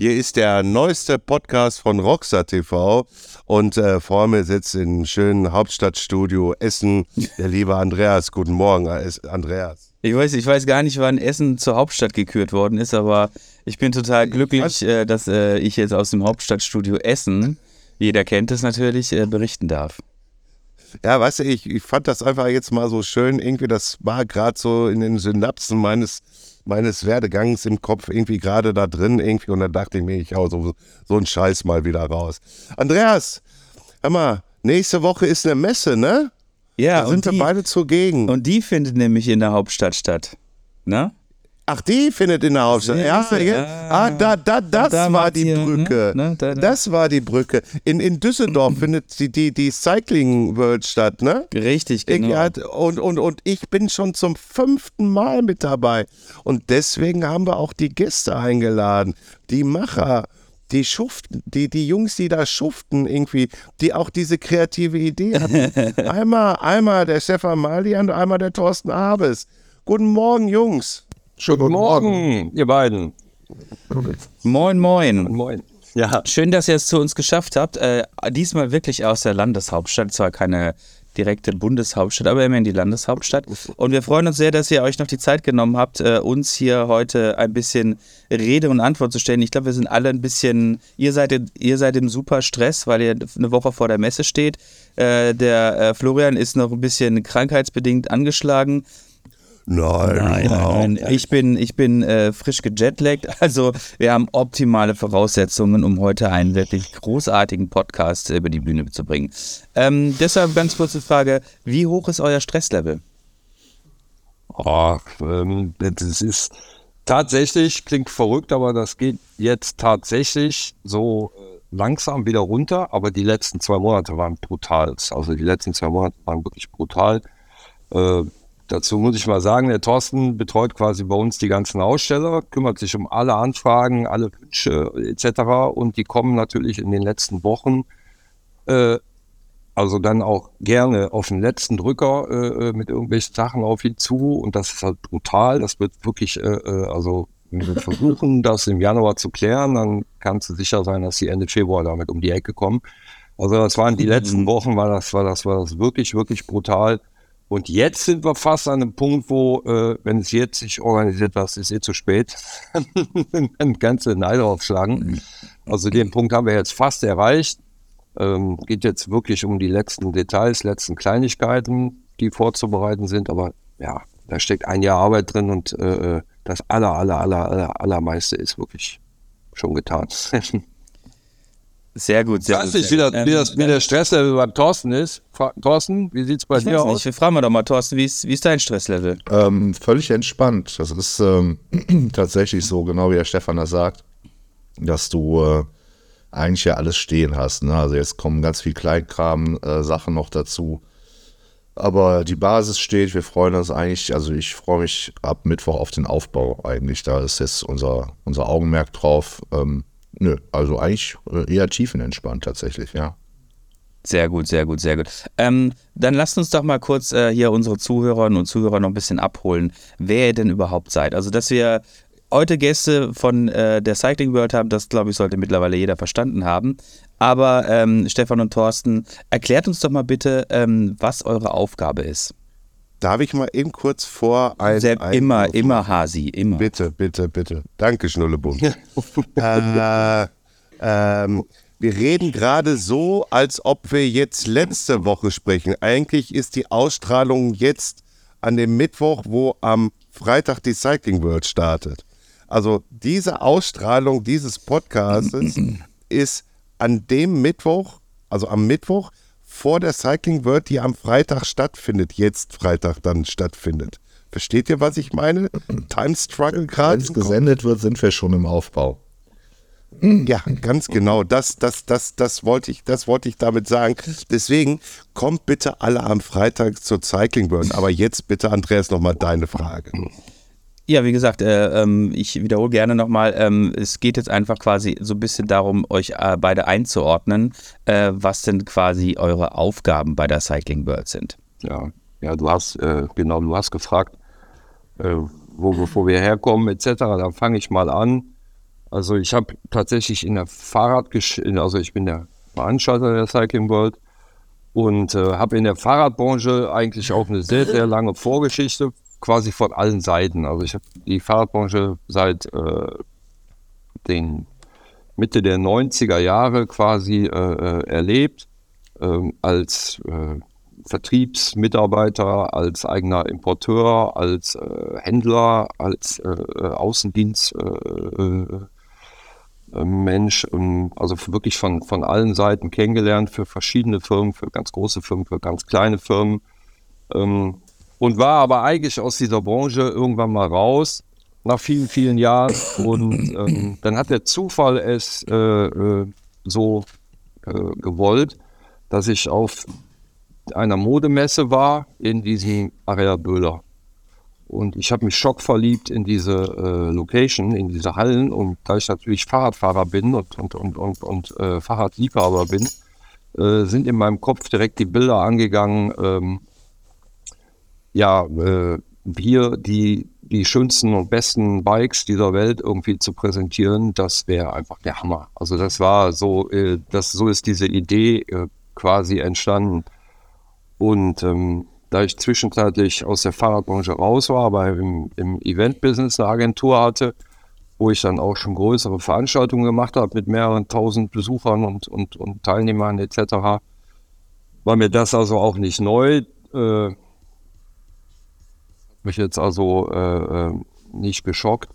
Hier ist der neueste Podcast von Rockstar TV und äh, vor mir sitzt im schönen Hauptstadtstudio Essen der liebe Andreas. Guten Morgen, Andreas. Ich weiß, ich weiß gar nicht, wann Essen zur Hauptstadt gekürt worden ist, aber ich bin total glücklich, äh, dass äh, ich jetzt aus dem Hauptstadtstudio Essen, jeder kennt es natürlich, äh, berichten darf. Ja, weißt du, ich, ich fand das einfach jetzt mal so schön. Irgendwie, das war gerade so in den Synapsen meines, meines Werdegangs im Kopf irgendwie gerade da drin irgendwie. Und dann dachte ich mir, ich hau so, so einen Scheiß mal wieder raus. Andreas, hör mal, nächste Woche ist eine Messe, ne? Ja, da sind wir die, beide zugegen. Und die findet nämlich in der Hauptstadt statt. Ne? Ach, die findet in der Hauptstadt. Ja, ja, ja. Ah, da, da, das Da war die ihr, Brücke. ne? Ne, da, da. Das war die Brücke. In, in Düsseldorf findet die, die, die Cycling World statt, ne? Richtig, Ich, genau. ja, und, und, und ich bin schon zum fünften Mal mit dabei. Und deswegen haben wir auch die Gäste eingeladen. Die Macher, die schuften, die, die Jungs, die da schuften irgendwie, die auch diese kreative Idee hatten. einmal, einmal der Stefan Malian und einmal der Thorsten Abes. Guten Morgen, Jungs. Schönen guten Morgen, ihr beiden. Moin, moin. Moin. Ja, Schön, dass ihr es zu uns geschafft habt. Äh, diesmal wirklich aus der Landeshauptstadt. Zwar keine direkte Bundeshauptstadt, aber immerhin die Landeshauptstadt. Und wir freuen uns sehr, dass ihr euch noch die Zeit genommen habt, äh, uns hier heute ein bisschen Rede und Antwort zu stellen. Ich glaube, wir sind alle ein bisschen, ihr seid, ihr seid im super Stress, weil ihr eine Woche vor der Messe steht. Äh, der äh, Florian ist noch ein bisschen krankheitsbedingt angeschlagen. Nein, Nein, nein, nein. Ich bin, ich bin äh, frisch gejetlaggt. Also wir haben optimale Voraussetzungen, um heute einen wirklich großartigen Podcast über die Bühne zu bringen. Ähm, deshalb ganz kurze Frage, wie hoch ist euer Stresslevel? oh, ähm, das ist tatsächlich, klingt verrückt, aber das geht jetzt tatsächlich so äh, langsam wieder runter. Aber die letzten zwei Monate waren brutal. Also die letzten zwei Monate waren wirklich brutal. Äh, dazu muss ich mal sagen, der Thorsten betreut quasi bei uns die ganzen Aussteller, kümmert sich um alle Anfragen, alle Wünsche etc. Und die kommen natürlich in den letzten Wochen äh, also dann auch gerne auf den letzten Drücker äh, mit irgendwelchen Sachen auf ihn zu und das ist halt brutal. Das wird wirklich, äh, äh, also wenn wir versuchen, das im Januar zu klären, dann kannst du sicher sein, dass sie Ende Februar damit um die Ecke kommen. Also das waren die letzten Wochen, war das, war das, war das wirklich, wirklich brutal. Und jetzt sind wir fast an einem Punkt, wo, äh, wenn es jetzt sich organisiert, das ist eh zu spät, dann kannst du den Ei draufschlagen. Also den Punkt haben wir jetzt fast erreicht. Ähm, geht jetzt wirklich um die letzten Details, letzten Kleinigkeiten, die vorzubereiten sind. Aber ja, da steckt ein Jahr Arbeit drin und äh, das aller, aller, aller, aller, allermeiste ist wirklich schon getan. Sehr gut, Ich sehr weiß gut. nicht, sehr wie, das, wie, das, wie der Stresslevel beim Thorsten ist. Fra Thorsten, wie sieht es bei ich dir weiß aus? nicht, wir fragen wir doch mal, Thorsten, wie ist, wie ist dein Stresslevel? Ähm, völlig entspannt. Das ist ähm, tatsächlich so, genau wie der Stefan das sagt, dass du äh, eigentlich ja alles stehen hast. Ne? Also jetzt kommen ganz viel Kleinkram, äh, Sachen noch dazu. Aber die Basis steht, wir freuen uns eigentlich, also ich freue mich ab Mittwoch auf den Aufbau eigentlich. Da ist jetzt unser, unser Augenmerk drauf. Ähm, nö, also eigentlich äh, eher tiefenentspannt tatsächlich, ja. Sehr gut, sehr gut, sehr gut. Ähm, dann lasst uns doch mal kurz äh, hier unsere Zuhörerinnen und Zuhörer noch ein bisschen abholen, wer ihr denn überhaupt seid. Also, dass wir heute Gäste von äh, der Cycling World haben, das glaube ich, sollte mittlerweile jeder verstanden haben. Aber ähm, Stefan und Thorsten, erklärt uns doch mal bitte, ähm, was eure Aufgabe ist. Darf ich mal eben kurz vor ein, Sehr, ein immer, immer Hasi, immer. Bitte, bitte, bitte. Danke, Schnullebund. äh, ähm, wir reden gerade so, als ob wir jetzt letzte Woche sprechen. Eigentlich ist die Ausstrahlung jetzt an dem Mittwoch, wo am Freitag die Cycling World startet. Also diese Ausstrahlung dieses Podcastes ist an dem Mittwoch, also am Mittwoch vor der Cycling World, die am Freitag stattfindet, jetzt Freitag dann stattfindet. Versteht ihr, was ich meine? Time Struggle Wenn gerade? es gesendet wird, sind wir schon im Aufbau. Ja, ganz genau. Das, das, das, das wollte ich, das wollte ich damit sagen. Deswegen kommt bitte alle am Freitag zur Cycling World. Aber jetzt bitte, Andreas, nochmal deine Frage. Ja, wie gesagt, äh, ähm, ich wiederhole gerne nochmal, ähm, es geht jetzt einfach quasi so ein bisschen darum, euch äh, beide einzuordnen, äh, was denn quasi eure Aufgaben bei der Cycling World sind. Ja, ja, du hast, äh, genau, du hast gefragt, äh, wo, wo wir herkommen, etc. Da fange ich mal an. Also ich habe tatsächlich in der Fahrradgeschichte, also ich bin der Veranstalter der Cycling World und äh, habe in der Fahrradbranche eigentlich auch eine sehr, sehr lange Vorgeschichte, quasi von allen Seiten. Also ich habe die Fahrradbranche seit äh, den Mitte der 90er Jahre quasi äh, äh erlebt, ähm, als äh, Vertriebsmitarbeiter, als eigener Importeur, als äh, Händler, als äh, Außendienst. Mensch, ähm, also wirklich von, von allen Seiten kennengelernt, für verschiedene Firmen, für ganz große Firmen, für ganz kleine Firmen. Ähm, und war aber eigentlich aus dieser Branche irgendwann mal raus, nach vielen, vielen Jahren. Und ähm, dann hat der Zufall es äh, äh, so äh, gewollt, dass ich auf einer Modemesse war in diesem Area Böhler. Und ich habe mich schockverliebt in diese äh, Location, in diese Hallen. Und da ich natürlich Fahrradfahrer bin und, und, und, und, und äh, Fahrradliebhaber bin, äh, sind in meinem Kopf direkt die Bilder angegangen. Ähm, ja, äh, hier die, die schönsten und besten Bikes dieser Welt irgendwie zu präsentieren, das wäre einfach der Hammer. Also das war so, äh, das, so ist diese Idee äh, quasi entstanden. Und ähm, da ich zwischenzeitlich aus der Fahrradbranche raus war, aber im, im Event-Business eine Agentur hatte, wo ich dann auch schon größere Veranstaltungen gemacht habe mit mehreren tausend Besuchern und, und, und Teilnehmern etc., war mir das also auch nicht neu. Äh, mich jetzt also äh, äh nicht geschockt.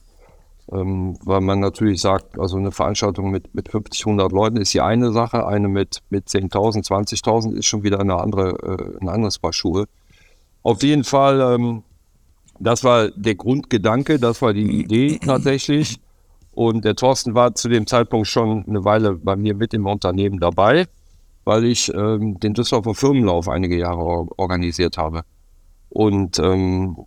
Ähm, weil man natürlich sagt, also eine Veranstaltung mit, mit 50, 100 Leuten ist die eine Sache, eine mit, mit 10.000, 20.000 ist schon wieder eine andere, äh, ein anderes Paar Schuhe. Auf jeden Fall, ähm, das war der Grundgedanke, das war die Idee tatsächlich. Und der Thorsten war zu dem Zeitpunkt schon eine Weile bei mir mit im Unternehmen dabei, weil ich ähm, den Düsseldorfer Firmenlauf einige Jahre organisiert habe. Und ähm,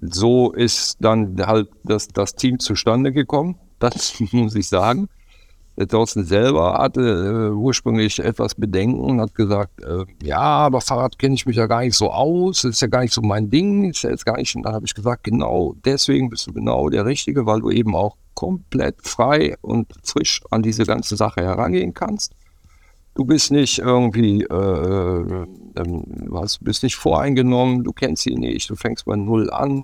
so ist dann halt das, das Team zustande gekommen. Das muss ich sagen. Thorsten selber hatte äh, ursprünglich etwas Bedenken und hat gesagt, äh, ja, aber Fahrrad kenne ich mich ja gar nicht so aus, das ist ja gar nicht so mein Ding, ist ja jetzt gar nicht. Und dann habe ich gesagt, genau, deswegen bist du genau der Richtige, weil du eben auch komplett frei und frisch an diese ganze Sache herangehen kannst. Du bist nicht irgendwie, äh, äh, was, bist nicht voreingenommen, du kennst sie nicht, du fängst bei Null an,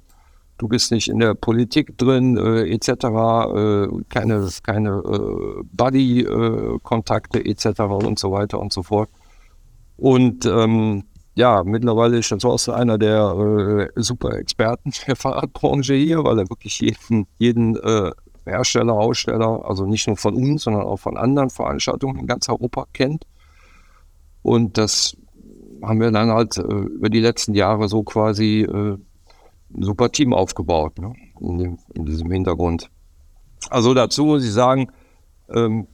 du bist nicht in der Politik drin, äh, etc., äh, keine, keine äh, Buddy-Kontakte etc. und so weiter und so fort. Und ähm, ja, mittlerweile ist Thorsten einer der äh, super Experten der Fahrradbranche hier, weil er wirklich jeden, jeden äh, Hersteller, Aussteller, also nicht nur von uns, sondern auch von anderen Veranstaltungen in ganz Europa kennt. Und das haben wir dann halt äh, über die letzten Jahre so quasi äh, ein super Team aufgebaut, ne? in, dem, in, diesem Hintergrund. Also dazu muss ich sagen, ähm,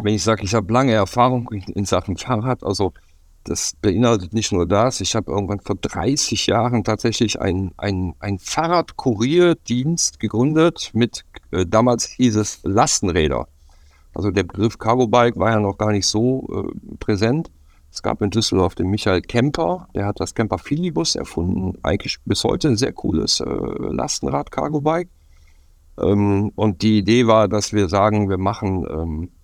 wenn ich sage, ich habe lange Erfahrung in, in Sachen Fahrrad, also das beinhaltet nicht nur das. Ich habe irgendwann vor 30 Jahren tatsächlich einen ein Fahrradkurierdienst gegründet mit, äh, damals hieß es Lastenräder. Also der Begriff Cargo Bike war ja noch gar nicht so äh, präsent. Es gab in Düsseldorf den Michael Kemper, der hat das Kemper Filibus erfunden. Eigentlich bis heute ein sehr cooles äh, Lastenrad Cargo Bike. Ähm, und die Idee war, dass wir sagen, wir machen ähm, äh,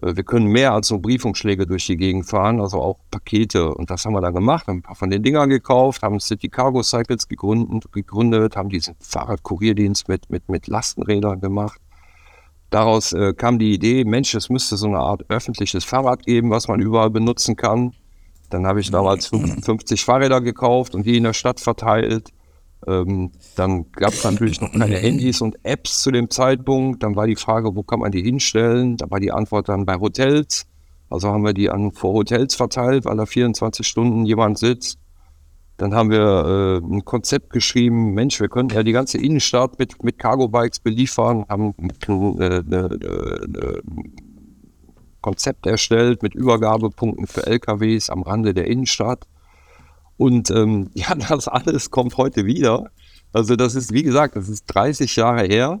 wir können mehr als nur Briefumschläge durch die Gegend fahren, also auch Pakete. Und das haben wir dann gemacht, haben ein paar von den Dingern gekauft, haben City Cargo Cycles gegründet, gegründet haben diesen Fahrradkurierdienst mit, mit, mit Lastenrädern gemacht. Daraus äh, kam die Idee, Mensch, es müsste so eine Art öffentliches Fahrrad geben, was man überall benutzen kann. Dann habe ich damals 50 Fahrräder gekauft und die in der Stadt verteilt. Ähm, dann gab es natürlich noch keine Handys und Apps zu dem Zeitpunkt. Dann war die Frage, wo kann man die hinstellen? Da war die Antwort dann bei Hotels. Also haben wir die an vor Hotels verteilt, weil da 24 Stunden jemand sitzt. Dann haben wir äh, ein Konzept geschrieben, Mensch, wir könnten ja die ganze Innenstadt mit, mit Cargo-Bikes beliefern, haben ein äh, ne, ne, Konzept erstellt mit Übergabepunkten für LKWs am Rande der Innenstadt. Und ähm, ja, das alles kommt heute wieder. Also das ist, wie gesagt, das ist 30 Jahre her.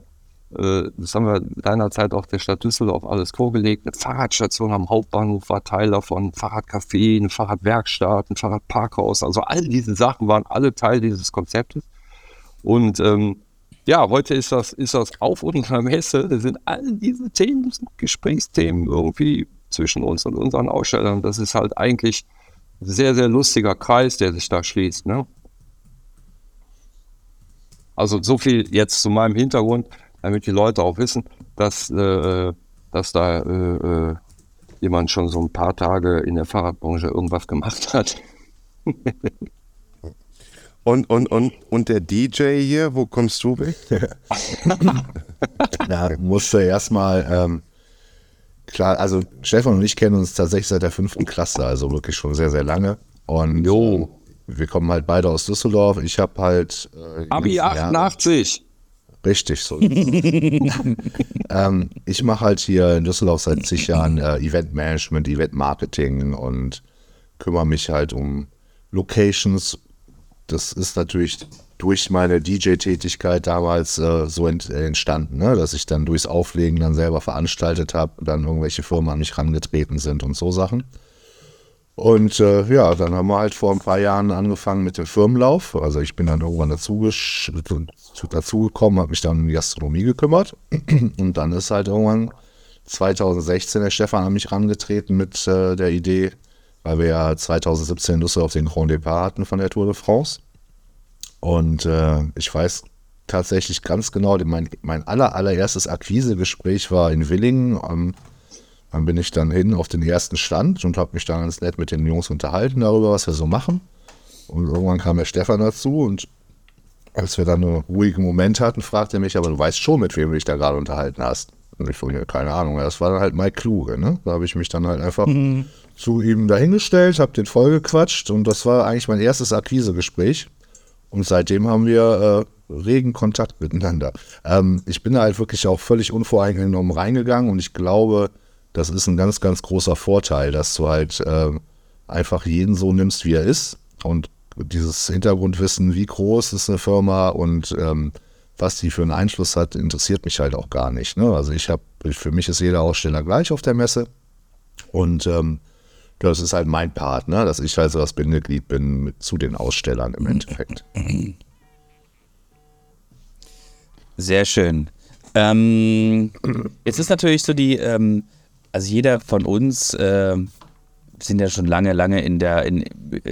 Äh, das haben wir seinerzeit auch der Stadt Düsseldorf alles vorgelegt. Eine Fahrradstation am Hauptbahnhof war Teil davon, Fahrradcafé, eine Fahrradwerkstatt, ein Fahrradparkhaus. Also all diese Sachen waren alle Teil dieses Konzeptes. Und ähm, ja, heute ist das, ist das auf unserer Messe. Da sind all diese Themen, Gesprächsthemen irgendwie zwischen uns und unseren Ausstellern. Das ist halt eigentlich sehr, sehr lustiger Kreis, der sich da schließt. Ne? Also so viel jetzt zu meinem Hintergrund damit die Leute auch wissen, dass, äh, dass da äh, äh, jemand schon so ein paar Tage in der Fahrradbranche irgendwas gemacht hat. und, und, und, und der DJ hier, wo kommst du weg? Na, musste erstmal, ähm, klar, also Stefan und ich kennen uns tatsächlich seit der fünften Klasse, also wirklich schon sehr, sehr lange. Und jo. wir kommen halt beide aus Düsseldorf. Ich habe halt. Äh, Abi 88. Jahre, Richtig so. ähm, ich mache halt hier in Düsseldorf seit zig Jahren äh, Eventmanagement, Eventmarketing und kümmere mich halt um Locations. Das ist natürlich durch meine DJ-Tätigkeit damals äh, so ent entstanden, ne? dass ich dann durchs Auflegen dann selber veranstaltet habe, dann irgendwelche Firmen an mich rangetreten sind und so Sachen. Und äh, ja, dann haben wir halt vor ein paar Jahren angefangen mit dem Firmenlauf. Also ich bin dann irgendwann dazu, dazu gekommen, habe mich dann um die Gastronomie gekümmert. Und dann ist halt irgendwann 2016 der Stefan an mich rangetreten mit äh, der Idee, weil wir ja 2017 in Düsseldorf den Grand Depart hatten von der Tour de France. Und äh, ich weiß tatsächlich ganz genau, mein, mein aller, allererstes Akquisegespräch war in Willingen am dann bin ich dann hin auf den ersten Stand und habe mich dann ganz nett mit den Jungs unterhalten darüber, was wir so machen. Und irgendwann kam der Stefan dazu und als wir dann einen ruhigen Moment hatten, fragte er mich, aber du weißt schon, mit wem du dich da gerade unterhalten hast. Und ich ja, keine Ahnung. Das war dann halt Mike Kluge, ne? Da habe ich mich dann halt einfach mhm. zu ihm dahingestellt, habe den vollgequatscht und das war eigentlich mein erstes Akquisegespräch. Und seitdem haben wir äh, regen Kontakt miteinander. Ähm, ich bin da halt wirklich auch völlig unvoreingenommen reingegangen und ich glaube, das ist ein ganz, ganz großer Vorteil, dass du halt äh, einfach jeden so nimmst, wie er ist. Und dieses Hintergrundwissen, wie groß ist eine Firma und ähm, was die für einen Einfluss hat, interessiert mich halt auch gar nicht. Ne? Also ich habe, für mich ist jeder Aussteller gleich auf der Messe. Und ähm, das ist halt mein Part, ne? dass ich halt so das Bindeglied bin mit, zu den Ausstellern im Endeffekt. Sehr schön. Ähm, jetzt ist natürlich so die, ähm, also jeder von uns äh, sind ja schon lange, lange in der, in,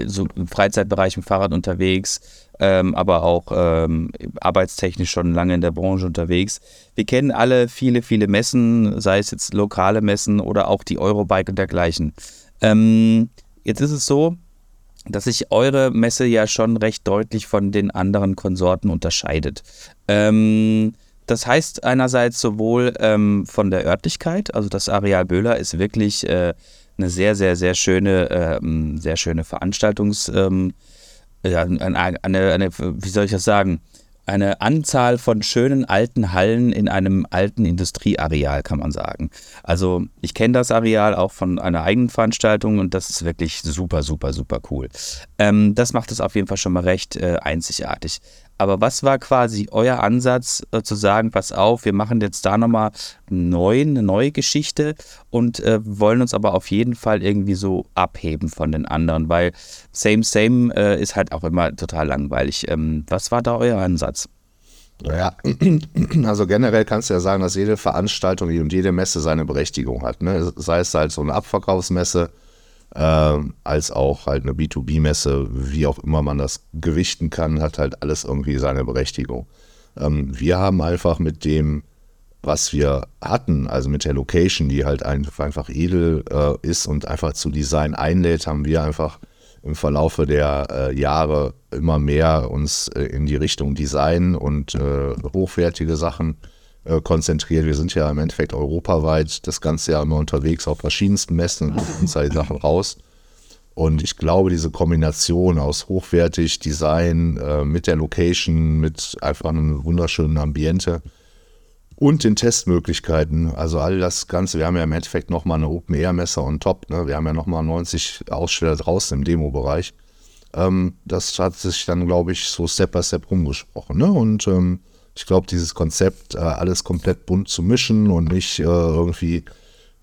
so im Freizeitbereich im Fahrrad unterwegs, ähm, aber auch ähm, arbeitstechnisch schon lange in der Branche unterwegs. Wir kennen alle viele, viele Messen, sei es jetzt lokale Messen oder auch die Eurobike und dergleichen. Ähm, jetzt ist es so, dass sich eure Messe ja schon recht deutlich von den anderen Konsorten unterscheidet. Ähm, das heißt einerseits sowohl ähm, von der Örtlichkeit, also das Areal Böhler ist wirklich äh, eine sehr, sehr, sehr schöne, äh, sehr schöne Veranstaltungs, ähm, ja, eine, eine, eine, wie soll ich das sagen, eine Anzahl von schönen alten Hallen in einem alten Industrieareal, kann man sagen. Also ich kenne das Areal auch von einer eigenen Veranstaltung und das ist wirklich super, super, super cool. Ähm, das macht es auf jeden Fall schon mal recht äh, einzigartig. Aber was war quasi euer Ansatz äh, zu sagen, pass auf, wir machen jetzt da nochmal neu, eine neue Geschichte und äh, wollen uns aber auf jeden Fall irgendwie so abheben von den anderen, weil Same Same äh, ist halt auch immer total langweilig. Ähm, was war da euer Ansatz? Naja, also generell kannst du ja sagen, dass jede Veranstaltung und jede Messe seine Berechtigung hat. Ne? Sei es halt so eine Abverkaufsmesse, äh, als auch halt eine B2B-Messe, wie auch immer man das gewichten kann, hat halt alles irgendwie seine Berechtigung. Ähm, wir haben einfach mit dem, was wir hatten, also mit der Location, die halt einfach, einfach edel äh, ist und einfach zu Design einlädt, haben wir einfach im Verlaufe der äh, Jahre immer mehr uns äh, in die Richtung Design und äh, hochwertige Sachen äh, konzentriert. Wir sind ja im Endeffekt europaweit das ganze Jahr immer unterwegs auf verschiedensten Messen und uns halt Sachen raus. Und ich glaube, diese Kombination aus hochwertig Design äh, mit der Location, mit einfach einem wunderschönen Ambiente und den Testmöglichkeiten, also all das Ganze, wir haben ja im Endeffekt nochmal eine Open-Air-Messe on top, ne? wir haben ja nochmal 90 Aussteller draußen im Demo-Bereich. Ähm, das hat sich dann, glaube ich, so Step by Step rumgesprochen. Ne? Und ähm, ich glaube, dieses Konzept, äh, alles komplett bunt zu mischen und nicht äh, irgendwie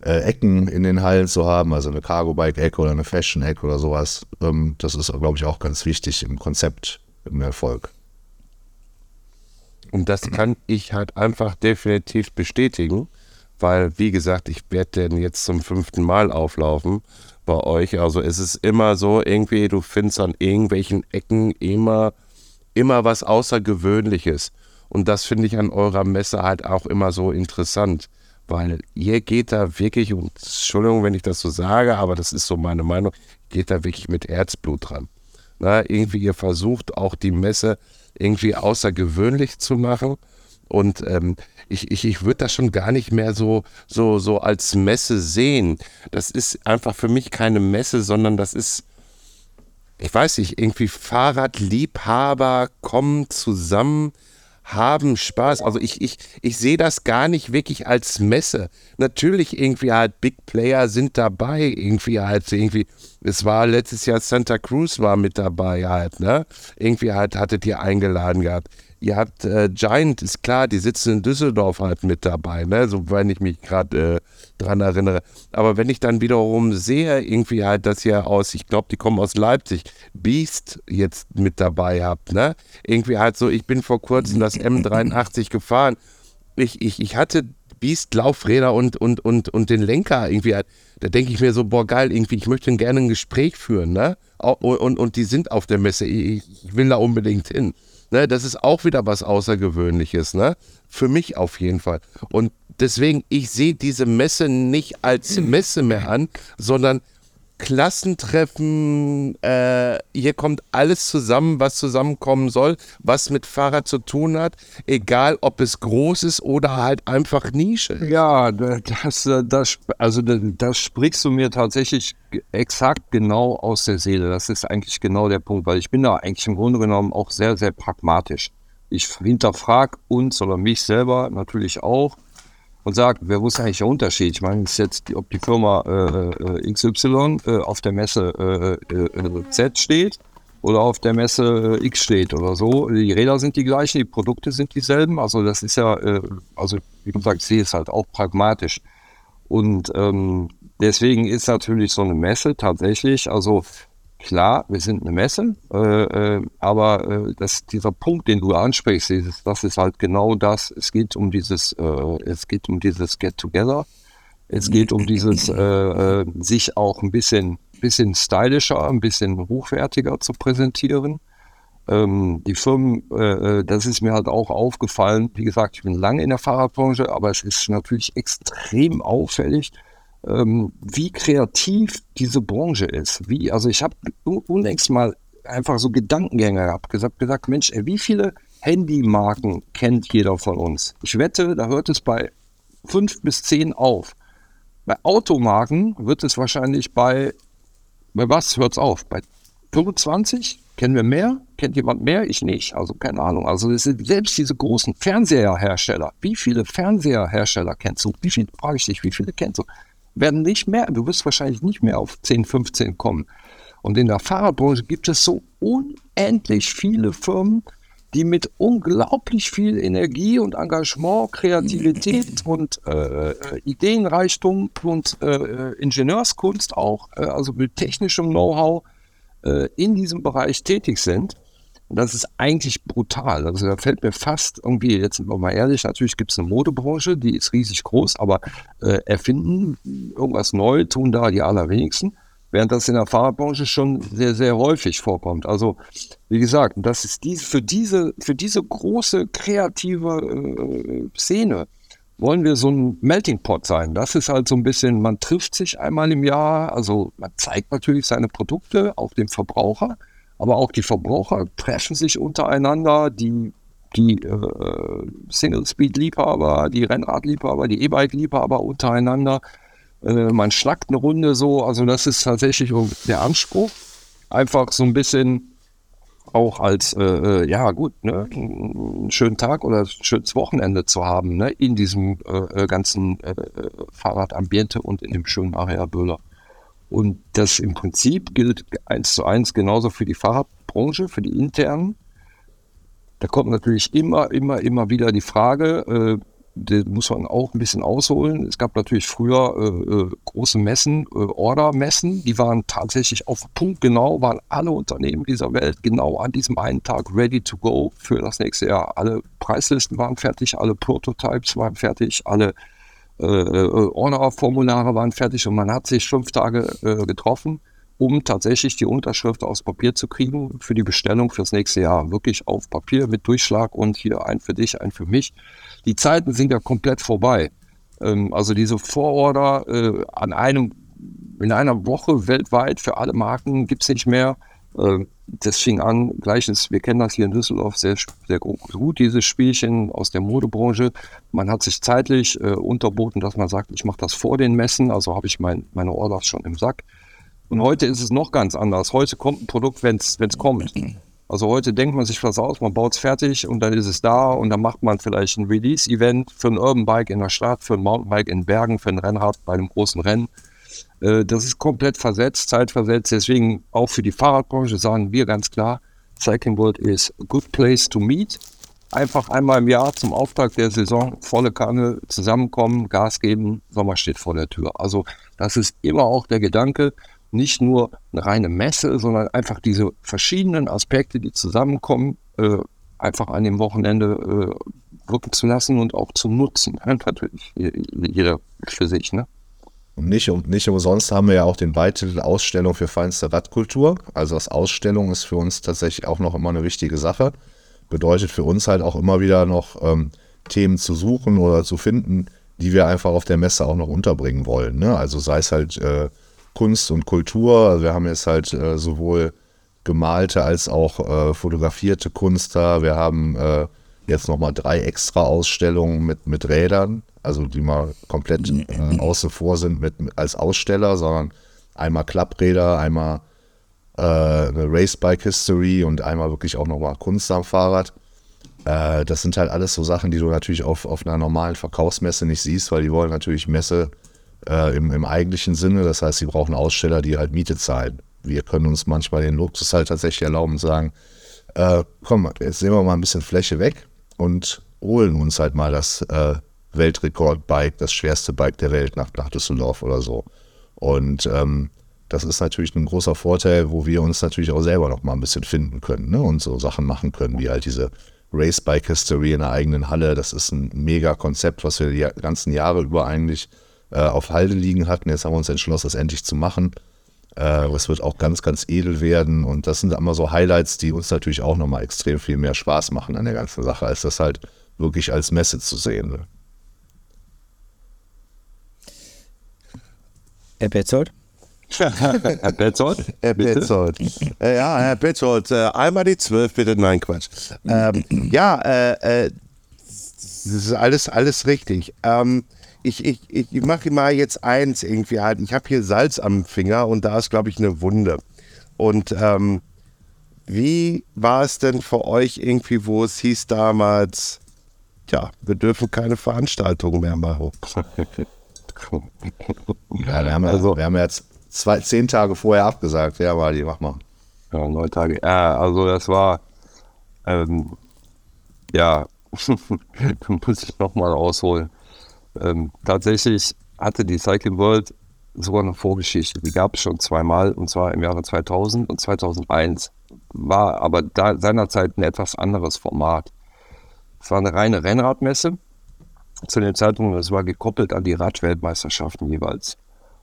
äh, Ecken in den Hallen zu haben, also eine Cargo-Bike-Ecke oder eine Fashion-Ecke oder sowas, ähm, das ist, glaube ich, auch ganz wichtig im Konzept, im Erfolg. Und das kann ich halt einfach definitiv bestätigen, weil, wie gesagt, ich werde denn jetzt zum fünften Mal auflaufen bei euch. Also es ist immer so, irgendwie, du findest an irgendwelchen Ecken immer, immer was Außergewöhnliches. Und das finde ich an eurer Messe halt auch immer so interessant, weil ihr geht da wirklich, und Entschuldigung, wenn ich das so sage, aber das ist so meine Meinung, geht da wirklich mit Herzblut dran. Na, irgendwie ihr versucht auch die Messe irgendwie außergewöhnlich zu machen. Und ähm, ich, ich, ich würde das schon gar nicht mehr so, so, so als Messe sehen. Das ist einfach für mich keine Messe, sondern das ist, ich weiß nicht, irgendwie Fahrradliebhaber kommen zusammen, haben Spaß. Also ich, ich, ich sehe das gar nicht wirklich als Messe. Natürlich irgendwie halt Big Player sind dabei, irgendwie halt irgendwie, es war letztes Jahr Santa Cruz war mit dabei halt, ne? Irgendwie halt hattet ihr eingeladen gehabt. Ihr habt äh, Giant, ist klar, die sitzen in Düsseldorf halt mit dabei, ne? So wenn ich mich gerade äh, dran erinnere. Aber wenn ich dann wiederum sehe, irgendwie halt, dass ihr aus, ich glaube, die kommen aus Leipzig, Beast jetzt mit dabei habt, ne? Irgendwie halt so, ich bin vor kurzem das M83 gefahren. Ich, ich, ich hatte Beast Laufräder und, und, und, und den Lenker irgendwie halt. Da denke ich mir so, boah, geil, irgendwie, ich möchte gerne ein Gespräch führen, ne? Und, und, und die sind auf der Messe. Ich, ich will da unbedingt hin. Ne, das ist auch wieder was Außergewöhnliches, ne? Für mich auf jeden Fall. Und deswegen, ich sehe diese Messe nicht als Messe mehr an, sondern Klassentreffen, äh, hier kommt alles zusammen, was zusammenkommen soll, was mit Fahrrad zu tun hat, egal ob es groß ist oder halt einfach Nische. Ja, das, das, also das sprichst du mir tatsächlich exakt genau aus der Seele. Das ist eigentlich genau der Punkt, weil ich bin da eigentlich im Grunde genommen auch sehr, sehr pragmatisch. Ich hinterfrage uns oder mich selber natürlich auch und sagt, wer wusste eigentlich der Unterschied? Ich meine, ist jetzt, ob die Firma äh, äh XY äh, auf der Messe äh, äh Z steht oder auf der Messe äh, X steht oder so. Die Räder sind die gleichen, die Produkte sind dieselben. Also das ist ja, also wie gesagt, sehe es halt auch pragmatisch. Und ähm, deswegen ist natürlich so eine Messe tatsächlich, also klar, wir sind eine Messe, äh, äh, aber äh, das, dieser Punkt, den du ansprichst, dieses, das ist halt genau das. Es geht um dieses, äh, es geht um dieses Get Together. Es geht um dieses, äh, äh, sich auch ein bisschen, bisschen stylischer, ein bisschen hochwertiger zu präsentieren. Ähm, die Firmen, das ist mir halt auch aufgefallen. Wie gesagt, ich bin lange in der Fahrradbranche, aber es ist natürlich extrem auffällig, ähm, wie kreativ diese Branche ist. Wie, also ich habe unlängst mal einfach so Gedankengänge gehabt, gesagt, gesagt, Mensch, ey, wie viele Handymarken kennt jeder von uns? Ich wette, da hört es bei fünf bis zehn auf. Bei Automarken wird es wahrscheinlich bei, bei was hört es auf? Bei 25? Kennen wir mehr? Kennt jemand mehr? Ich nicht. Also keine Ahnung. Also es sind selbst diese großen Fernseherhersteller. Wie viele Fernseherhersteller kennst du? Wie viele, frage ich dich, wie viele kennst du? Werden nicht mehr, du wirst wahrscheinlich nicht mehr auf 10, 15 kommen. Und in der Fahrradbranche gibt es so unendlich viele Firmen, die mit unglaublich viel Energie und Engagement, Kreativität und äh, Ideenreichtum und äh, Ingenieurskunst auch, äh, also mit technischem Know-how äh, in diesem Bereich tätig sind. Und das ist eigentlich brutal. Also da fällt mir fast irgendwie, jetzt sind wir mal ehrlich, natürlich gibt es eine Modebranche, die ist riesig groß, aber äh, erfinden, irgendwas neu tun da die allerwenigsten, während das in der Fahrradbranche schon sehr, sehr häufig vorkommt. Also wie gesagt, das ist die, für, diese, für diese große kreative äh, Szene wollen wir so ein Melting Pot sein. Das ist halt so ein bisschen, man trifft sich einmal im Jahr, also man zeigt natürlich seine Produkte auf dem Verbraucher, aber auch die Verbraucher treffen sich untereinander, die, die äh, Single-Speed-Liebhaber, die Rennrad-Liebhaber, die E-Bike-Liebhaber untereinander. Äh, man schnackt eine Runde so, also das ist tatsächlich der Anspruch. Einfach so ein bisschen auch als, äh, äh ja gut, ne, einen schönen Tag oder ein schönes Wochenende zu haben, ne, in diesem äh, äh ganzen Fahrradambiente und in dem schönen Area Böhler. Und das im Prinzip gilt eins zu eins genauso für die Fahrradbranche, für die internen. Da kommt natürlich immer, immer, immer wieder die Frage, äh, da muss man auch ein bisschen ausholen. Es gab natürlich früher äh, äh, große Messen, äh, Order-Messen, die waren tatsächlich auf Punkt genau, waren alle Unternehmen dieser Welt genau an diesem einen Tag ready to go für das nächste Jahr. Alle Preislisten waren fertig, alle Prototypes waren fertig, alle äh, äh Order-Formulare waren fertig und man hat sich fünf Tage äh, getroffen um tatsächlich die Unterschrift aus Papier zu kriegen für die Bestellung fürs nächste Jahr. Wirklich auf Papier mit Durchschlag und hier ein für dich, ein für mich. Die Zeiten sind ja komplett vorbei. Ähm, also diese Vororder äh, an einem, in einer Woche weltweit für alle Marken gibt es nicht mehr. Äh, das fing an, gleiches, wir kennen das hier in Düsseldorf sehr, sehr gut, dieses Spielchen aus der Modebranche. Man hat sich zeitlich äh, unterboten, dass man sagt, ich mache das vor den Messen, also habe ich mein, meine Orders schon im Sack. Und heute ist es noch ganz anders. Heute kommt ein Produkt, wenn es kommt. Also heute denkt man sich was aus, man baut es fertig und dann ist es da und dann macht man vielleicht ein Release-Event für ein Urban Bike in der Stadt, für ein Mountainbike in Bergen, für ein Rennrad bei einem großen Rennen. Äh, das ist komplett versetzt, zeitversetzt. Deswegen auch für die Fahrradbranche sagen wir ganz klar, Cycling World is a good place to meet. Einfach einmal im Jahr zum Auftakt der Saison volle Kanne zusammenkommen, Gas geben, Sommer steht vor der Tür. Also das ist immer auch der Gedanke, nicht nur eine reine Messe, sondern einfach diese verschiedenen Aspekte, die zusammenkommen, äh, einfach an dem Wochenende äh, wirken zu lassen und auch zu nutzen. Natürlich, jeder für sich. Ne? Und nicht, und nicht umsonst haben wir ja auch den Beititel Ausstellung für feinste Radkultur. Also das Ausstellung ist für uns tatsächlich auch noch immer eine wichtige Sache. Bedeutet für uns halt auch immer wieder noch ähm, Themen zu suchen oder zu finden, die wir einfach auf der Messe auch noch unterbringen wollen. Ne? Also sei es halt äh, Kunst und Kultur. Also wir haben jetzt halt äh, sowohl gemalte als auch äh, fotografierte Kunst da. Wir haben äh, jetzt nochmal drei extra Ausstellungen mit, mit Rädern, also die mal komplett äh, außen vor sind mit, als Aussteller, sondern einmal Klappräder, einmal äh, eine Racebike History und einmal wirklich auch nochmal Kunst am Fahrrad. Äh, das sind halt alles so Sachen, die du natürlich auf, auf einer normalen Verkaufsmesse nicht siehst, weil die wollen natürlich Messe äh, im, im eigentlichen Sinne. Das heißt, sie brauchen Aussteller, die halt Miete zahlen. Wir können uns manchmal den Luxus halt tatsächlich erlauben und sagen, äh, komm, jetzt nehmen wir mal ein bisschen Fläche weg und holen uns halt mal das äh, Weltrekordbike, das schwerste Bike der Welt nach, nach Düsseldorf oder so. Und ähm, das ist natürlich ein großer Vorteil, wo wir uns natürlich auch selber noch mal ein bisschen finden können ne? und so Sachen machen können, wie halt diese Race Bike History in der eigenen Halle. Das ist ein mega Konzept, was wir die ganzen Jahre über eigentlich äh, auf Halde liegen hatten. Jetzt haben wir uns entschlossen, das endlich zu machen. Äh, es wird auch ganz, ganz edel werden. Und das sind immer so Highlights, die uns natürlich auch nochmal extrem viel mehr Spaß machen an der ganzen Sache, als das halt wirklich als Messe zu sehen. Ne? Herr Petzold? Herr Petzold? Herr Petzold. Äh, ja, Herr Petzold, äh, einmal die zwölf bitte. Nein, Quatsch. Ähm, ja, äh, äh, das ist alles, alles richtig. Ähm, ich, ich, ich mache mal jetzt eins irgendwie halt. Ich habe hier Salz am Finger und da ist, glaube ich, eine Wunde. Und ähm, wie war es denn für euch irgendwie, wo es hieß damals, ja, wir dürfen keine Veranstaltungen mehr machen? ja, wir haben, also, wir haben jetzt zwei, zehn Tage vorher abgesagt. Ja, Wadi, mach mal. Ja, neun Tage. Ja, also das war, ähm, ja, muss ich nochmal ausholen. Ähm, tatsächlich hatte die Cycling World sogar eine Vorgeschichte. Die gab es schon zweimal und zwar im Jahre 2000 und 2001. War aber da seinerzeit ein etwas anderes Format. Es war eine reine Rennradmesse. Zu den Zeitungen, es war gekoppelt an die Radweltmeisterschaften jeweils.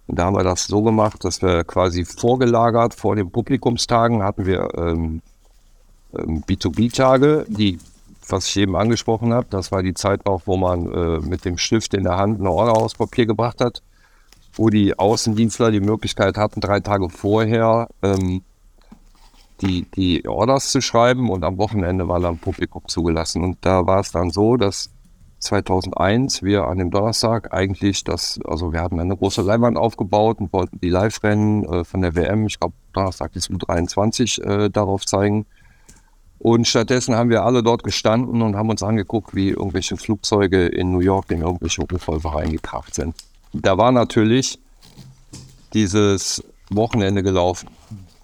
Und da haben wir das so gemacht, dass wir quasi vorgelagert vor den Publikumstagen hatten wir ähm, ähm, B2B-Tage, die was ich eben angesprochen habe, das war die Zeit auch, wo man äh, mit dem Stift in der Hand eine Order aus Papier gebracht hat, wo die Außendienstler die Möglichkeit hatten, drei Tage vorher ähm, die, die Orders zu schreiben und am Wochenende war dann Publikum zugelassen. Und da war es dann so, dass 2001 wir an dem Donnerstag eigentlich das, also wir hatten eine große Leinwand aufgebaut und wollten die Live-Rennen äh, von der WM, ich glaube Donnerstag ist U23, äh, darauf zeigen. Und stattdessen haben wir alle dort gestanden und haben uns angeguckt, wie irgendwelche Flugzeuge in New York in irgendwelche Hochhäuser reingekracht sind. Da war natürlich dieses Wochenende gelaufen.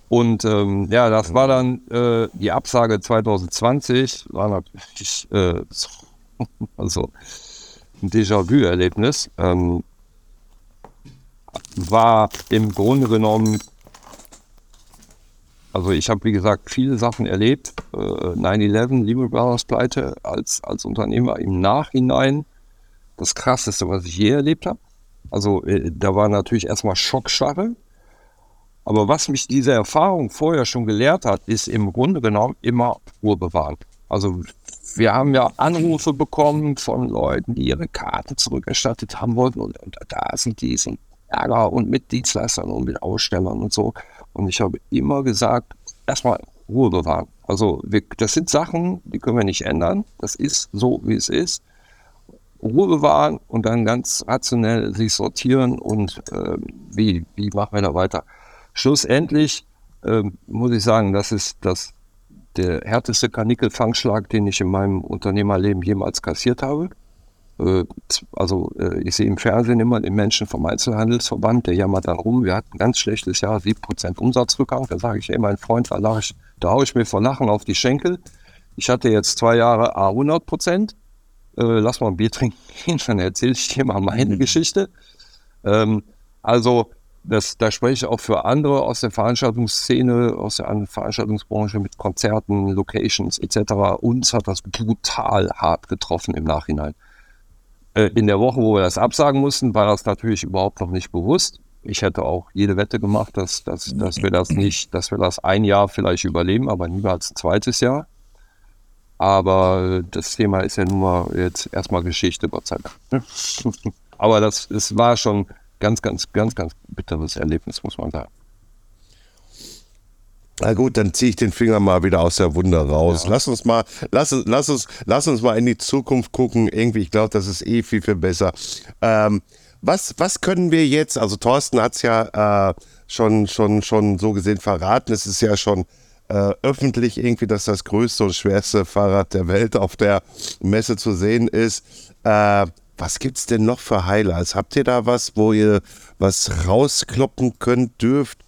Und ähm, ja, das war dann äh, die Absage 2020, war natürlich äh, also ein Déjà-vu-Erlebnis. Ähm, war im Grunde genommen, also ich habe wie gesagt viele Sachen erlebt. Äh, 9-11, Lehman Brothers Pleite als, als Unternehmer im Nachhinein das krasseste, was ich je erlebt habe. Also äh, da war natürlich erstmal Schockstarre. Aber was mich diese Erfahrung vorher schon gelehrt hat, ist im Grunde genommen immer Ruhe bewahren. Also wir haben ja Anrufe bekommen von Leuten, die ihre Karten zurückerstattet haben wollten und, und da sind die sind Ärger und mit Dienstleistern und mit Ausstellern und so. Und ich habe immer gesagt, erstmal Ruhe bewahren. Also wir, das sind Sachen, die können wir nicht ändern. Das ist so, wie es ist. Ruhe bewahren und dann ganz rationell sich sortieren und äh, wie, wie machen wir da weiter. Schlussendlich äh, muss ich sagen, das ist das der härteste Karnickelfangschlag, den ich in meinem Unternehmerleben jemals kassiert habe. Äh, also äh, ich sehe im Fernsehen immer den Menschen vom Einzelhandelsverband, der jammert dann rum, wir hatten ein ganz schlechtes Jahr, 7% Umsatzrückgang. Da sage ich, ey mein Freund, da, lach ich, da haue ich mir vor Lachen auf die Schenkel. Ich hatte jetzt zwei Jahre A 100 Prozent. Äh, lass mal ein Bier trinken gehen, dann erzähle ich dir mal meine Geschichte. Ähm, also das, da spreche ich auch für andere aus der Veranstaltungsszene, aus der Veranstaltungsbranche mit Konzerten, Locations etc. Uns hat das brutal hart getroffen im Nachhinein. Äh, in der Woche, wo wir das absagen mussten, war das natürlich überhaupt noch nicht bewusst. Ich hätte auch jede Wette gemacht, dass, dass, dass wir das nicht, dass wir das ein Jahr vielleicht überleben, aber niemals ein zweites Jahr. Aber das Thema ist ja nun mal jetzt erstmal Geschichte, Gott sei Dank. aber das, es war schon ganz, ganz, ganz, ganz bitteres Erlebnis, muss man sagen. Na gut, dann ziehe ich den Finger mal wieder aus der Wunde raus. Ja. Lass uns mal, lass, lass, uns, lass uns mal in die Zukunft gucken. Irgendwie, ich glaube, das ist eh viel, viel besser. Ähm, was, was können wir jetzt, also Thorsten hat es ja äh, schon, schon, schon so gesehen verraten, es ist ja schon äh, öffentlich irgendwie, dass das größte und schwerste Fahrrad der Welt auf der Messe zu sehen ist. Äh, was gibt es denn noch für Highlights? Habt ihr da was, wo ihr was rauskloppen könnt, dürft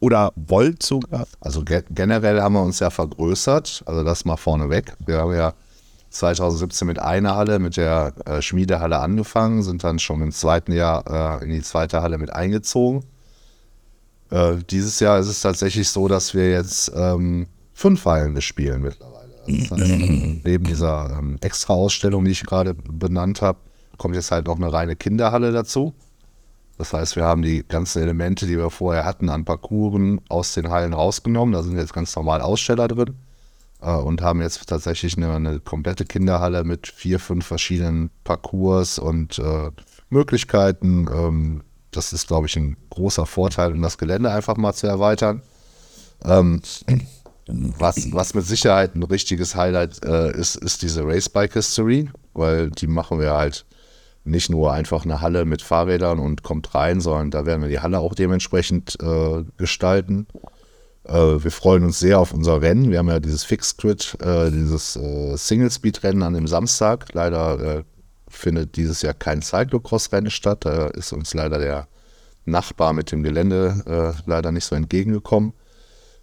oder wollt sogar? Also ge generell haben wir uns ja vergrößert, also das mal vorneweg. Wir haben ja 2017 mit einer Halle, mit der äh, Schmiedehalle angefangen, sind dann schon im zweiten Jahr äh, in die zweite Halle mit eingezogen. Äh, dieses Jahr ist es tatsächlich so, dass wir jetzt ähm, fünf Hallen spielen mittlerweile. Das heißt, neben dieser ähm, Extra-Ausstellung, die ich gerade benannt habe, kommt jetzt halt noch eine reine Kinderhalle dazu. Das heißt, wir haben die ganzen Elemente, die wir vorher hatten an Parcours aus den Hallen rausgenommen. Da sind jetzt ganz normal Aussteller drin äh, und haben jetzt tatsächlich eine, eine, komplette Kinderhalle mit vier, fünf verschiedenen Parcours und äh, Möglichkeiten. Ähm, das ist, glaube ich, ein großer Vorteil, um das Gelände einfach mal zu erweitern. Ähm, was, was mit Sicherheit ein richtiges Highlight äh, ist, ist diese Racebike History, weil die machen wir halt nicht nur einfach eine Halle mit Fahrrädern und kommt rein, sondern da werden wir die Halle auch dementsprechend äh, gestalten. Äh, wir freuen uns sehr auf unser Rennen. Wir haben ja dieses Fixed Grid, äh, dieses äh, Single-Speed-Rennen an dem Samstag. Leider äh, findet dieses Jahr kein Cyclocross-Rennen statt. Da ist uns leider der Nachbar mit dem Gelände leider nicht so entgegengekommen.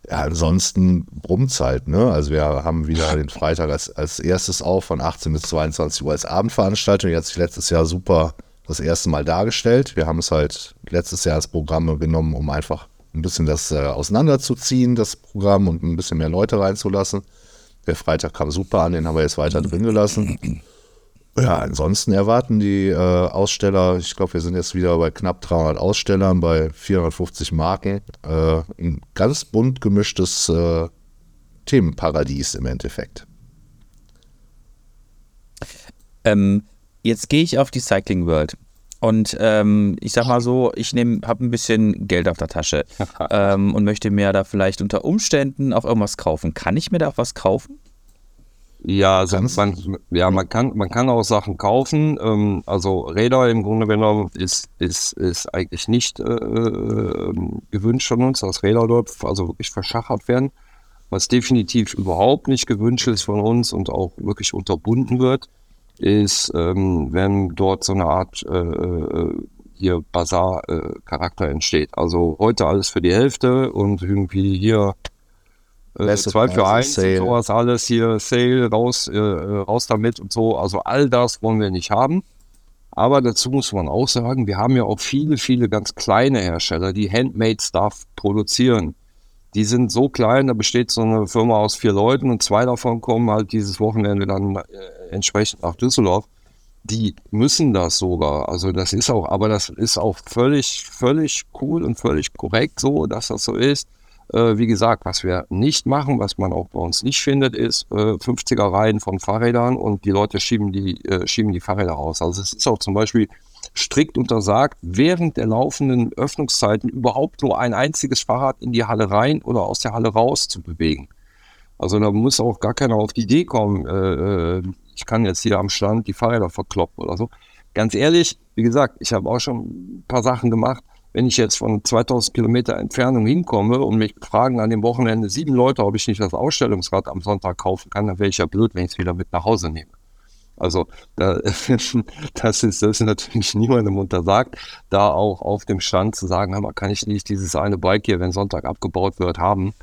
Ja, ansonsten brummt's halt, ne? Also wir haben wieder den Freitag als, als erstes auf von 18 bis 22 Uhr als Abendveranstaltung. Die hat sich letztes Jahr super das erste Mal dargestellt. Wir haben es halt letztes Jahr als Programm genommen, um einfach ein bisschen das äh, auseinanderzuziehen, das Programm und ein bisschen mehr Leute reinzulassen. Der Freitag kam super an, den haben wir jetzt weiter drin gelassen. Ja, ansonsten erwarten die äh, Aussteller, ich glaube, wir sind jetzt wieder bei knapp 300 Ausstellern, bei 450 Marken, äh, ein ganz bunt gemischtes äh, Themenparadies im Endeffekt. Ähm, jetzt gehe ich auf die Cycling World. Und ähm, ich sag mal so, ich habe ein bisschen Geld auf der Tasche ähm, und möchte mir da vielleicht unter Umständen auch irgendwas kaufen. Kann ich mir da auch was kaufen? Ja, also man, ja, man kann, man kann auch Sachen kaufen. Ähm, also Räder im Grunde genommen ist, ist, ist eigentlich nicht äh, äh, gewünscht von uns, dass Räder dort also wirklich verschachert werden. Was definitiv überhaupt nicht gewünscht ist von uns und auch wirklich unterbunden wird, ist, ähm, wenn dort so eine Art äh, äh, hier Bazar-Charakter entsteht. Also heute alles für die Hälfte und irgendwie hier äh, zwei für Preise, eins Sale. und sowas alles hier, Sale, raus, äh, äh, raus damit und so. Also all das wollen wir nicht haben. Aber dazu muss man auch sagen, wir haben ja auch viele, viele ganz kleine Hersteller, die Handmade-Stuff produzieren. Die sind so klein, da besteht so eine Firma aus vier Leuten und zwei davon kommen halt dieses Wochenende dann äh, entsprechend nach Düsseldorf. Die müssen das sogar. Also das ist auch, aber das ist auch völlig, völlig cool und völlig korrekt so, dass das so ist. Äh, wie gesagt, was wir nicht machen, was man auch bei uns nicht findet, ist äh, 50er Reihen von Fahrrädern und die Leute schieben die, äh, schieben die Fahrräder raus. Also es ist auch zum Beispiel strikt untersagt, während der laufenden Öffnungszeiten überhaupt nur ein einziges Fahrrad in die Halle rein oder aus der Halle raus zu bewegen. Also da muss auch gar keiner auf die Idee kommen, äh, äh, ich kann jetzt hier am Stand die Fahrräder verkloppen oder so. Ganz ehrlich, wie gesagt, ich habe auch schon ein paar Sachen gemacht. Wenn ich jetzt von 2000 Kilometer Entfernung hinkomme und mich fragen an dem Wochenende sieben Leute, ob ich nicht das Ausstellungsrad am Sonntag kaufen kann, dann wäre ich ja blöd, wenn ich es wieder mit nach Hause nehme. Also da, das, ist, das ist natürlich niemandem untersagt, da auch auf dem Stand zu sagen, hör mal, kann ich nicht dieses eine Bike hier, wenn Sonntag abgebaut wird, haben.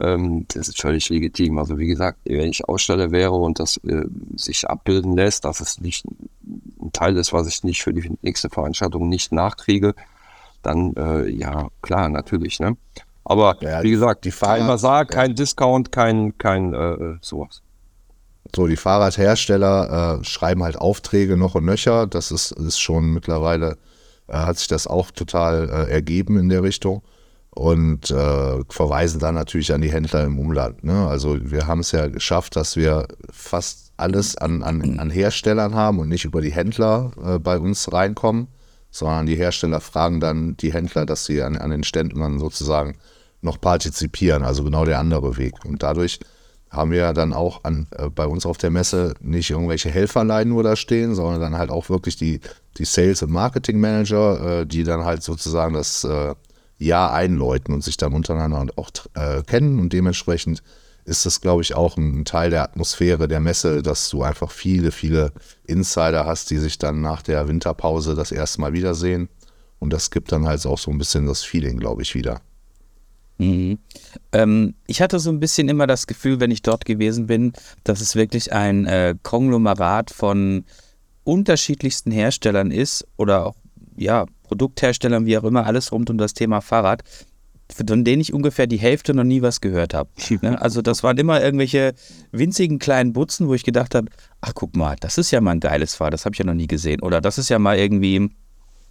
Ähm, das ist völlig legitim. Also wie gesagt, wenn ich Aussteller wäre und das äh, sich abbilden lässt, dass es nicht ein Teil ist, was ich nicht für die nächste Veranstaltung nicht nachkriege, dann äh, ja, klar, natürlich. Ne? Aber Ja, wie gesagt, die kein Fahrrad- Basar, kein Discount, kein, kein äh, sowas. So, die Fahrradhersteller äh, schreiben halt Aufträge noch und nöcher. Das ist, ist schon mittlerweile, äh, hat sich das auch total äh, ergeben in der Richtung. Und äh, verweisen dann natürlich an die Händler im Umland. Ne? Also wir haben es ja geschafft, dass wir fast alles an, an, an Herstellern haben und nicht über die Händler äh, bei uns reinkommen, sondern die Hersteller fragen dann die Händler, dass sie an, an den Ständen dann sozusagen noch partizipieren. Also genau der andere Weg. Und dadurch haben wir dann auch an, äh, bei uns auf der Messe nicht irgendwelche Helferlein nur da stehen, sondern dann halt auch wirklich die, die Sales- und Marketing-Manager, äh, die dann halt sozusagen das äh, Jahr einläuten und sich dann untereinander auch äh, kennen. Und dementsprechend ist das, glaube ich, auch ein Teil der Atmosphäre der Messe, dass du einfach viele, viele Insider hast, die sich dann nach der Winterpause das erste Mal wiedersehen. Und das gibt dann halt auch so ein bisschen das Feeling, glaube ich, wieder. Mhm. Ähm, ich hatte so ein bisschen immer das Gefühl, wenn ich dort gewesen bin, dass es wirklich ein äh, Konglomerat von unterschiedlichsten Herstellern ist oder auch ja, Produktherstellern, wie auch immer, alles rund um das Thema Fahrrad, von denen ich ungefähr die Hälfte noch nie was gehört habe. Ne? Also das waren immer irgendwelche winzigen kleinen Butzen, wo ich gedacht habe, ach guck mal, das ist ja mal ein geiles Fahrrad, das habe ich ja noch nie gesehen. Oder das ist ja mal irgendwie,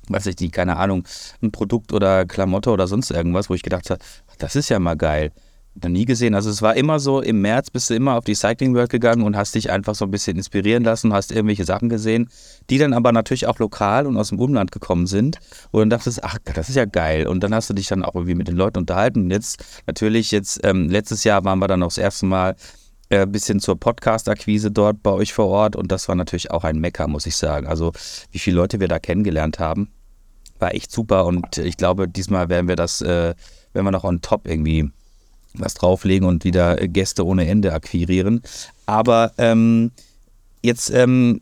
weiß ich nicht, keine Ahnung, ein Produkt oder Klamotte oder sonst irgendwas, wo ich gedacht habe, das ist ja mal geil. Noch nie gesehen. Also es war immer so, im März bist du immer auf die Cycling World gegangen und hast dich einfach so ein bisschen inspirieren lassen, hast irgendwelche Sachen gesehen, die dann aber natürlich auch lokal und aus dem Umland gekommen sind. Und dann dachtest, ach, das ist ja geil. Und dann hast du dich dann auch irgendwie mit den Leuten unterhalten. Und jetzt, natürlich, jetzt, ähm, letztes Jahr waren wir dann auch das erste Mal ein äh, bisschen zur Podcast-Akquise dort bei euch vor Ort. Und das war natürlich auch ein Mecker, muss ich sagen. Also, wie viele Leute wir da kennengelernt haben, war echt super. Und ich glaube, diesmal werden wir das, äh, werden wir noch on top irgendwie was drauflegen und wieder Gäste ohne Ende akquirieren. Aber ähm, jetzt, ähm,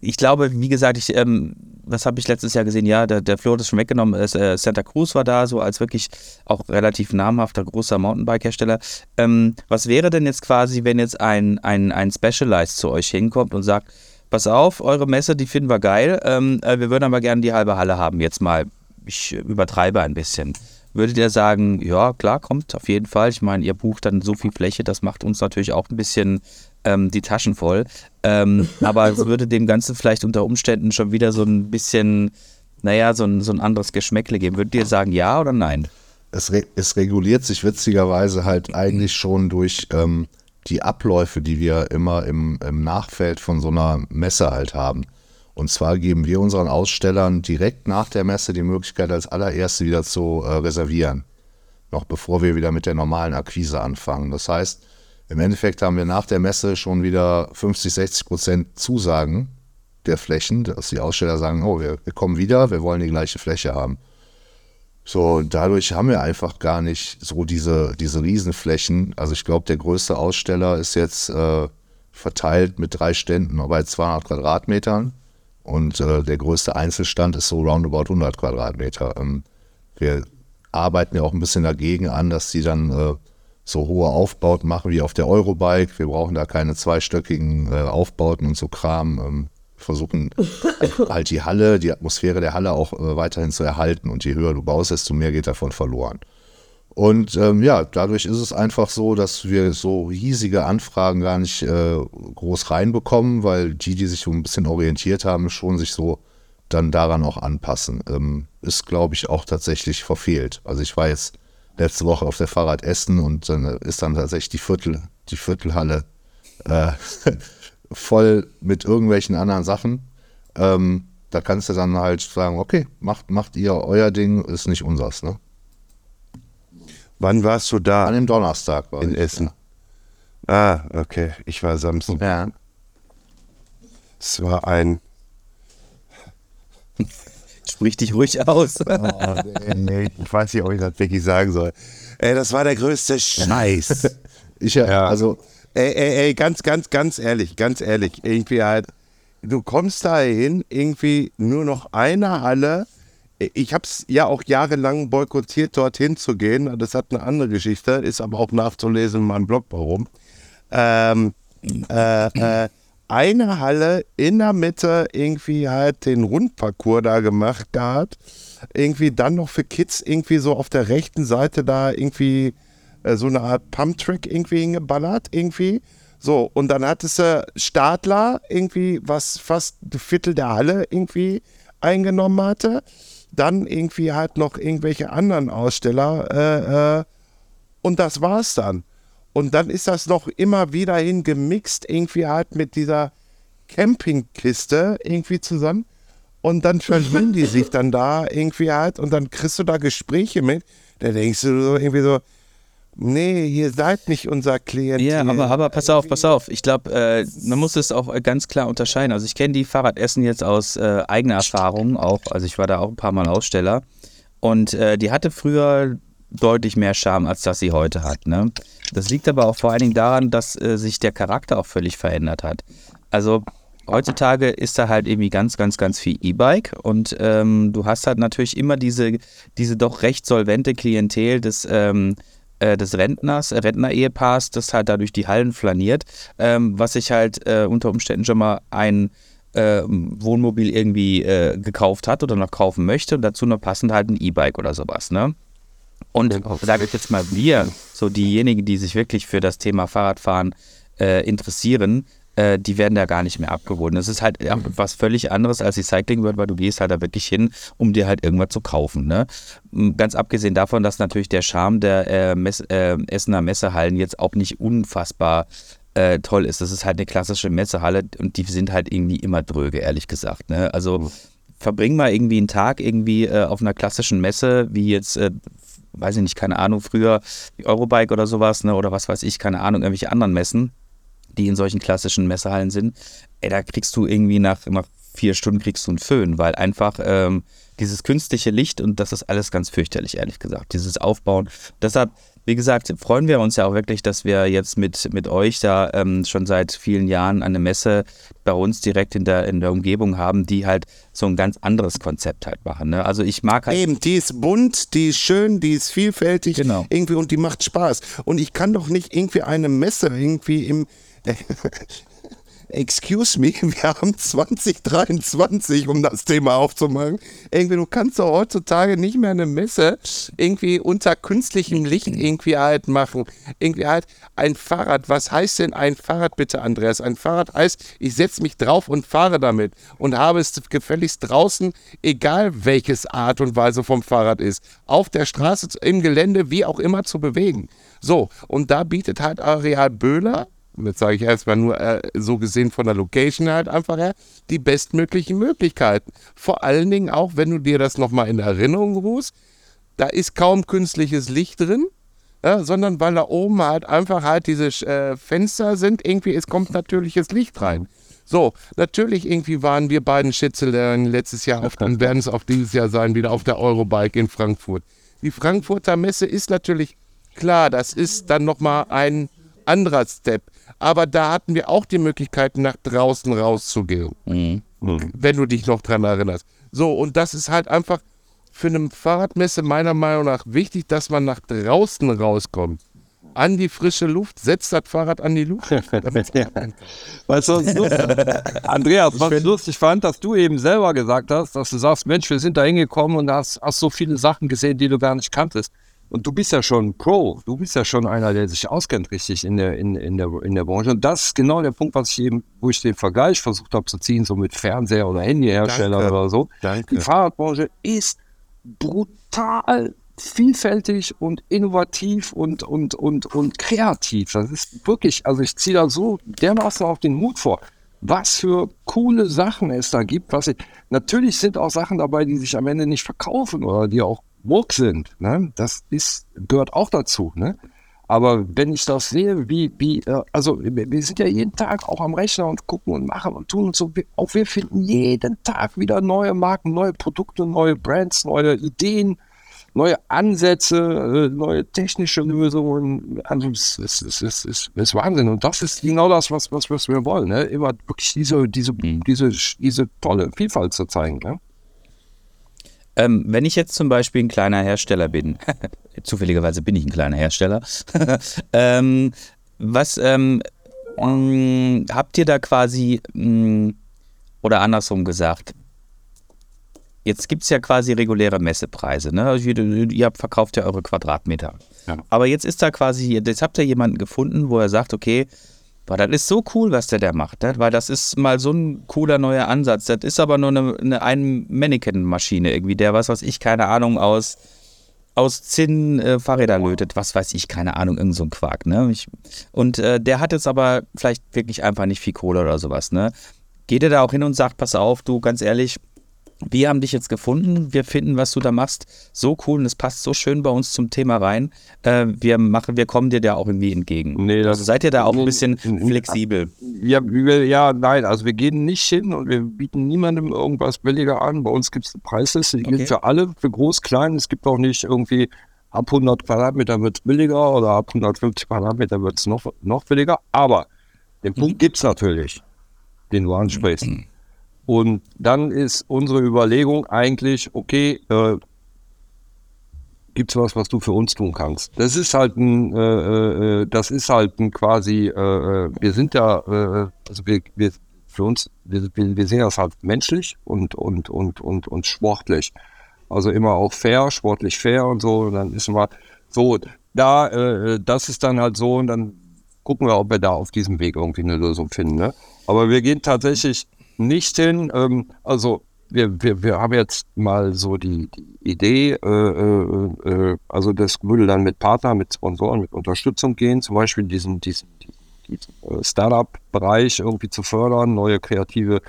ich glaube, wie gesagt, ich, ähm, was habe ich letztes Jahr gesehen? Ja, der, der Flo hat es schon weggenommen. Es, äh, Santa Cruz war da, so als wirklich auch relativ namhafter, großer Mountainbike-Hersteller. Ähm, was wäre denn jetzt quasi, wenn jetzt ein, ein, ein Specialized zu euch hinkommt und sagt, pass auf, eure Messe, die finden wir geil, ähm, äh, wir würden aber gerne die halbe Halle haben, jetzt mal. Ich übertreibe ein bisschen. Würdet ihr sagen, ja, klar, kommt auf jeden Fall. Ich meine, ihr bucht dann so viel Fläche, das macht uns natürlich auch ein bisschen ähm, die Taschen voll. Ähm, aber es würde dem Ganzen vielleicht unter Umständen schon wieder so ein bisschen, naja, so ein, so ein anderes Geschmäckle geben. Würdet ihr sagen, ja oder nein? es, re es reguliert sich witzigerweise halt eigentlich schon durch ähm, die Abläufe, die wir immer im, im Nachfeld von so einer Messe halt haben. Und zwar geben wir unseren Ausstellern direkt nach der Messe die Möglichkeit, als allererste wieder zu äh, reservieren. Noch bevor wir wieder mit der normalen Akquise anfangen. Das heißt, Im Endeffekt haben wir nach der Messe schon wieder 50, 60 Prozent Zusagen der Flächen, dass die Aussteller sagen, oh, wir, wir kommen wieder, wir wollen die gleiche Fläche haben. So, und dadurch haben wir einfach gar nicht so diese, diese Riesenflächen. Also ich glaube, der größte Aussteller ist jetzt äh, verteilt mit drei Ständen bei 200 Quadratmetern. Und äh, der größte Einzelstand ist so roundabout 100 Quadratmeter. Ähm, wir arbeiten ja auch ein bisschen dagegen an, dass die dann äh, so hohe Aufbauten machen wie auf der Eurobike. Wir brauchen da keine zweistöckigen äh, Aufbauten und so Kram. Ähm, versuchen halt die Halle, die Atmosphäre der Halle auch äh, weiterhin zu erhalten. Und je höher du baust, desto mehr geht davon verloren. Und ähm, ja, dadurch ist es einfach so, dass wir so riesige Anfragen gar nicht äh, groß reinbekommen, weil die, die sich so ein bisschen orientiert haben, schon sich so dann daran auch anpassen. Ähm, ist, glaube ich, auch tatsächlich verfehlt. Also ich war jetzt letzte Woche auf der Fahrrad Essen und dann ist dann tatsächlich die Viertel, die Viertelhalle äh, voll mit irgendwelchen anderen Sachen. Ähm, da kannst du dann halt sagen, okay, macht, macht ihr euer Ding, ist nicht unseres, ne? Wann warst du da? An dem Donnerstag war in ich, Essen. Ah, okay. Ich war Samstag. Ja. Es war ein. Sprich dich ruhig aus. Oh, nee, ich weiß nicht, ob ich das wirklich sagen soll. Ey, das war der größte Scheiß. Ich ja, also ey, ey, ey, ganz, ganz, ganz ehrlich, ganz ehrlich. Irgendwie halt, du kommst da hin, irgendwie nur noch eine Halle. Ich habe es ja auch jahrelang boykottiert, dorthin zu gehen. Das hat eine andere Geschichte, ist aber auch nachzulesen in meinem Blog, warum. Ähm, äh, äh, eine Halle in der Mitte irgendwie halt den Rundparcours da gemacht gehabt. Irgendwie dann noch für Kids irgendwie so auf der rechten Seite da irgendwie äh, so eine Art Pumptrack irgendwie hingeballert irgendwie. So, und dann hattest du Stadler irgendwie, was fast ein Viertel der Halle irgendwie eingenommen hatte. Dann irgendwie halt noch irgendwelche anderen Aussteller äh, äh, und das war's dann. Und dann ist das noch immer wieder hin gemixt, irgendwie halt mit dieser Campingkiste irgendwie zusammen. Und dann verlieren die sich dann da irgendwie halt und dann kriegst du da Gespräche mit. Da denkst du so irgendwie so, nee, ihr seid nicht unser Klient. Ja, aber, aber pass auf, pass auf. Ich glaube, äh, man muss es auch ganz klar unterscheiden. Also ich kenne die Fahrradessen jetzt aus äh, eigener Erfahrung auch. Also ich war da auch ein paar Mal Aussteller. Und äh, die hatte früher deutlich mehr Charme, als das sie heute hat. Ne? Das liegt aber auch vor allen Dingen daran, dass äh, sich der Charakter auch völlig verändert hat. Also heutzutage ist da halt irgendwie ganz, ganz, ganz viel E-Bike und ähm, du hast halt natürlich immer diese, diese doch recht solvente Klientel des, ähm, äh, des Rentners, äh, Rentner-Ehepaars, das halt dadurch die Hallen flaniert, ähm, was sich halt äh, unter Umständen schon mal ein äh, Wohnmobil irgendwie äh, gekauft hat oder noch kaufen möchte und dazu noch passend halt ein E-Bike oder sowas, ne? Und sage ich jetzt mal, wir, so diejenigen, die sich wirklich für das Thema Fahrradfahren interessieren, äh, die werden da gar nicht mehr abgeholt. Das ist halt was völlig anderes als die Cycling World, weil du gehst halt da wirklich hin, um dir halt irgendwas zu kaufen. Ne? Ganz abgesehen davon, dass natürlich der Charme der äh, Mess äh, Essener Messehallen jetzt auch nicht unfassbar äh, toll ist. Das ist halt eine klassische Messehalle und die sind halt irgendwie immer dröge, ehrlich gesagt. Ne? Also verbring mal irgendwie einen Tag irgendwie äh, auf einer klassischen Messe, wie jetzt äh, weiß ich nicht, keine Ahnung, früher Eurobike oder sowas, ne, oder was weiß ich, keine Ahnung, irgendwelche anderen Messen, die in solchen klassischen Messehallen sind, ey, da kriegst du irgendwie nach, nach vier Stunden kriegst du einen Föhn, weil einfach ähm, dieses künstliche Licht und das ist alles ganz fürchterlich, ehrlich gesagt, dieses Aufbauen. Deshalb wie gesagt, freuen wir uns ja auch wirklich, dass wir jetzt mit, mit euch da ähm, schon seit vielen Jahren eine Messe bei uns direkt in der, in der Umgebung haben, die halt so ein ganz anderes Konzept halt machen. Ne? Also ich mag halt. Eben, die ist bunt, die ist schön, die ist vielfältig Genau. irgendwie und die macht Spaß. Und ich kann doch nicht irgendwie eine Messe irgendwie im. Excuse me, wir haben 2023, um das Thema aufzumachen. Irgendwie, du kannst doch heutzutage nicht mehr eine Messe irgendwie unter künstlichem Licht irgendwie halt machen. Irgendwie halt ein Fahrrad. Was heißt denn ein Fahrrad bitte, Andreas? Ein Fahrrad heißt, ich setze mich drauf und fahre damit und habe es gefälligst draußen, egal welches Art und Weise vom Fahrrad ist, auf der Straße, im Gelände, wie auch immer zu bewegen. So, und da bietet halt Areal Böhler jetzt sage ich erstmal nur äh, so gesehen von der Location halt einfach her, die bestmöglichen Möglichkeiten. Vor allen Dingen auch, wenn du dir das nochmal in Erinnerung rufst, da ist kaum künstliches Licht drin. ja, sondern weil da oben halt einfach halt diese äh, Fenster sind, irgendwie, es kommt natürliches Licht rein. So, natürlich irgendwie waren wir beiden Schätzelein letztes Jahr auf, dann werden es auch dieses Jahr sein, wieder auf der Eurobike in Frankfurt. Die Frankfurter Messe ist natürlich klar, das ist dann nochmal ein anderer Step. Aber da hatten wir auch die Möglichkeit, nach draußen rauszugehen. Wenn du dich noch dran erinnerst. So, und das ist halt einfach für eine Fahrradmesse meiner Meinung nach wichtig, dass man nach draußen rauskommt. An die frische Luft, setzt das Fahrrad an die Luft. Weißt du, was Andreas, was ich lustig fand, dass du eben selber gesagt hast, dass du sagst, Mensch, wir sind da hingekommen und hast, hast so viele Sachen gesehen, die du gar nicht kanntest. Und du bist ja schon Pro, du bist ja schon einer, der sich auskennt richtig in der, in, in der, in der Branche. Und das ist genau der Punkt, was ich eben, wo ich den Vergleich versucht habe zu ziehen, so mit Fernseher oder Handyhersteller oder so. Danke. Die Fahrradbranche ist brutal vielfältig und innovativ und, und, und, und kreativ. Das ist wirklich, also ich ziehe da so dermaßen auf den Hut vor. Was für coole Sachen es da gibt. Was ich, natürlich sind auch Sachen dabei, die sich am Ende nicht verkaufen oder die auch Murk sind. Ne? Das ist, gehört auch dazu. Ne? Aber wenn ich das sehe, wie, wie, äh, also wir sind ja jeden Tag auch am Rechner und gucken und machen und tun und so. Auch wir finden jeden Tag wieder neue Marken, neue Produkte, neue Brands, neue Ideen, neue Ansätze, äh, neue technische Lösungen. Also es ist, es ist, es ist, es ist Wahnsinn. Und das ist genau das, was, was, was wir wollen. Ne? Immer wirklich diese, diese, diese, diese tolle Vielfalt zu zeigen. Ne? Ähm, wenn ich jetzt zum Beispiel ein kleiner Hersteller bin, zufälligerweise bin ich ein kleiner Hersteller, ähm, was ähm, mh, habt ihr da quasi, mh, oder andersrum gesagt, jetzt gibt es ja quasi reguläre Messepreise, ne? Also ihr, ihr verkauft ja eure Quadratmeter. Aber jetzt ist da quasi, jetzt habt ihr jemanden gefunden, wo er sagt, okay, Boah, das ist so cool, was der da macht, ne? weil das ist mal so ein cooler neuer Ansatz. Das ist aber nur eine, eine ein Mannequin-Maschine irgendwie, der was weiß ich, keine Ahnung, aus, aus Zinn äh, Fahrräder lötet, was weiß ich, keine Ahnung, irgend so ein Quark. Ne? Ich, und äh, der hat jetzt aber vielleicht wirklich einfach nicht viel Kohle oder sowas. Ne? Geht er da auch hin und sagt, pass auf, du, ganz ehrlich, wir haben dich jetzt gefunden, wir finden, was du da machst, so cool und es passt so schön bei uns zum Thema rein. Äh, wir machen, wir kommen dir da auch irgendwie entgegen. Nee, das- also seid ihr da auch ein bisschen flexibel? Ja, wir, ja, nein, also wir gehen nicht hin und wir bieten niemandem irgendwas billiger an. Bei uns gibt es eine Preisliste, die Okay. gilt für alle, für groß, klein. Es gibt auch nicht irgendwie ab 100 Quadratmeter wird es billiger oder ab 150 Quadratmeter wird es noch, noch billiger. Aber den Punkt gibt es natürlich, den du ansprichst. Und dann ist unsere Überlegung eigentlich, okay, äh, gibt es was, was du für uns tun kannst? Das ist halt ein, äh, äh, das ist halt ein quasi, äh, äh, wir sind ja, äh, also wir, wir für uns, wir, wir sehen das halt menschlich und, und, und, und, und sportlich. Also immer auch fair, sportlich fair und so. Und dann ist immer so, da, äh, das ist dann halt so und dann gucken wir, ob wir da auf diesem Weg irgendwie eine Lösung finden. Ne? Aber wir gehen tatsächlich nicht hin. Ähm, also wir, wir, wir haben jetzt mal so die, die Idee, äh, äh, äh, also das würde dann mit Partnern, mit Sponsoren, mit Unterstützung gehen, zum Beispiel diesen, diesen, diesen, äh, Startup-Bereich irgendwie zu fördern, neue kreative.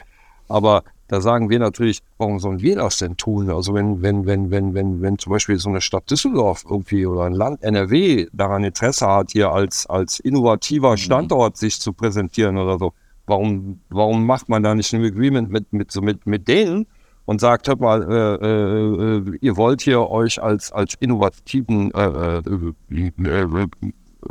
Aber da sagen wir natürlich, warum sollen wir das denn tun? Also wenn, wenn, wenn, wenn, wenn, wenn zum Beispiel so eine Stadt Düsseldorf irgendwie oder ein Land NRW daran Interesse hat, hier als, als innovativer Standort sich zu präsentieren oder so, warum, warum macht man da nicht ein Agreement mit, mit, so mit, mit denen und sagt, hört mal, äh, äh, ihr wollt hier euch als, als innovativen äh, äh,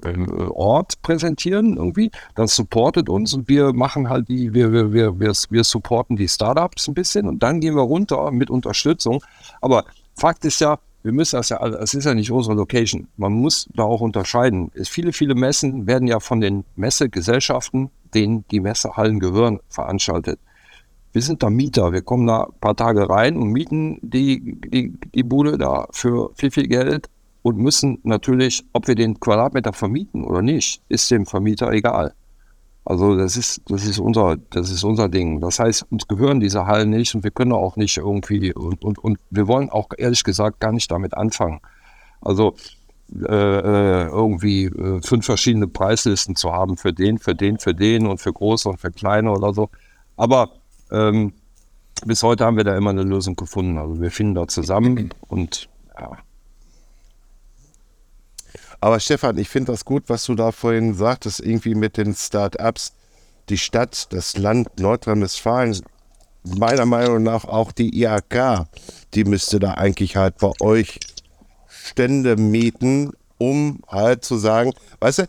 äh, Ort präsentieren irgendwie, dann supportet uns und wir machen halt die, wir, wir, wir, wir, wir supporten die Startups ein bisschen und dann gehen wir runter mit Unterstützung. Aber Fakt ist ja, wir müssen das ja, es ist ja nicht unsere Location. Man muss da auch unterscheiden. Es, viele, viele Messen werden ja von den Messegesellschaften, denen die Messehallen gehören, veranstaltet. Wir sind da Mieter. Wir kommen da ein paar Tage rein und mieten die, die, die Bude da für viel, viel Geld und müssen natürlich, ob wir den Quadratmeter vermieten oder nicht, ist dem Vermieter egal. Also das ist, das ist unser, das ist unser Ding. Das heißt, uns gehören diese Hallen nicht und wir können auch nicht irgendwie und, und, und wir wollen auch ehrlich gesagt gar nicht damit anfangen. Also äh, äh, irgendwie äh, fünf verschiedene Preislisten zu haben für den, für den, für den und für große und für kleine oder so. Aber ähm, bis heute haben wir da immer eine Lösung gefunden. Also wir finden da zusammen und ja. Aber Stefan, ich finde das gut, was du da vorhin sagtest, irgendwie mit den Start-ups. Die Stadt, das Land Nordrhein-Westfalen, meiner Meinung nach auch die IHK, die müsste da eigentlich halt bei euch Stände mieten, um halt zu sagen, weißt du,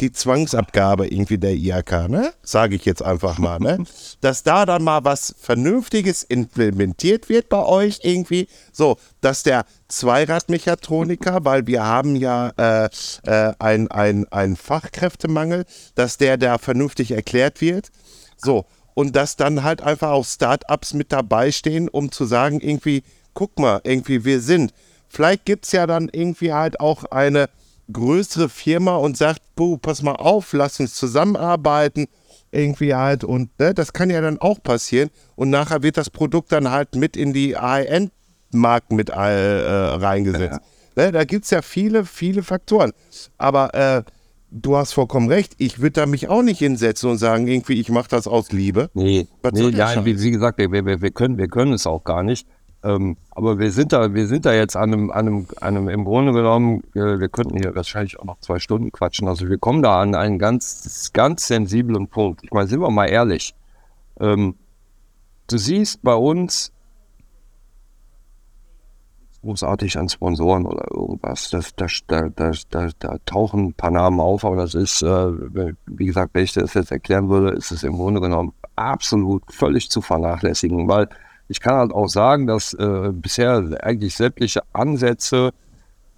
die Zwangsabgabe irgendwie der IHK, ne? Sage ich jetzt einfach mal, ne? Dass da dann mal was Vernünftiges implementiert wird bei euch irgendwie. So, dass der Zweiradmechatroniker, weil wir haben ja äh, äh, ein, ein, ein Fachkräftemangel, dass der da vernünftig erklärt wird. So, und dass dann halt einfach auch Startups mit dabei stehen, um zu sagen, irgendwie, guck mal, irgendwie, wir sind. Vielleicht gibt es ja dann irgendwie halt auch eine größere Firma und sagt, Buh, pass mal auf, lass uns zusammenarbeiten, irgendwie halt. Und ne, das kann ja dann auch passieren. Und nachher wird das Produkt dann halt mit in die AIN-Marken mit äh, reingesetzt. Ja. Ne, da gibt es ja viele, viele Faktoren. Aber äh, du hast vollkommen recht. Ich würde da mich auch nicht hinsetzen und sagen, irgendwie, ich mache das aus Liebe. Nee, nee ja, wie, wie, gesagt, wir, wir, wir, können, wir können es auch gar nicht. Ähm, aber wir sind da, wir sind da jetzt an einem, an einem, an einem im Grunde genommen, äh, wir könnten hier wahrscheinlich auch noch zwei Stunden quatschen. Also wir kommen da an einen ganz, ganz sensiblen Punkt. Ich meine, sind wir mal ehrlich. Ähm, du siehst bei uns großartig an Sponsoren oder irgendwas. Das, das, da, da, da, da, tauchen ein paar Namen auf, aber das ist, äh, wie gesagt, wenn ich das jetzt erklären würde, ist es im Grunde genommen absolut völlig zu vernachlässigen, weil ich kann halt auch sagen, dass äh, bisher eigentlich sämtliche Ansätze,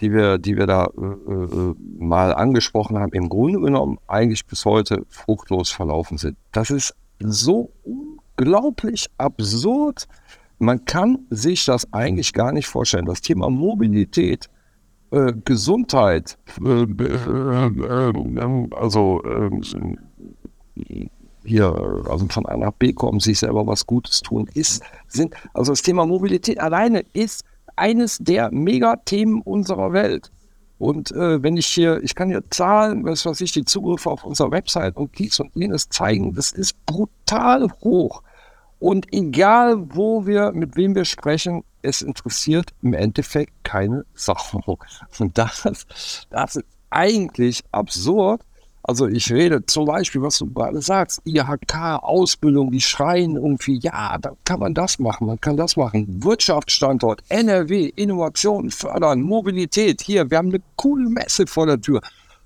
die wir, die wir da äh, äh, mal angesprochen haben, im Grunde genommen eigentlich bis heute fruchtlos verlaufen sind. Das ist so unglaublich absurd. Man kann sich das eigentlich gar nicht vorstellen. Das Thema Mobilität, äh, Gesundheit, äh, äh, also hier, also von A nach B kommen, sich selber was Gutes tun, ist, sind, also das Thema Mobilität alleine ist eines der Megathemen unserer Welt. Und äh, wenn ich hier, ich kann hier Zahlen, was weiß ich, die Zugriffe auf unserer Website und dies und jenes zeigen, das ist brutal hoch. Und egal, wo wir, mit wem wir sprechen, es interessiert im Endeffekt keine Sache. Und das, das ist eigentlich absurd, also ich rede zum Beispiel, was du gerade sagst, IHK, Ausbildung, die schreien irgendwie, ja, da kann man das machen, man kann das machen. Wirtschaftsstandort, NRW, Innovation fördern, Mobilität, hier, wir haben eine coole Messe vor der Tür.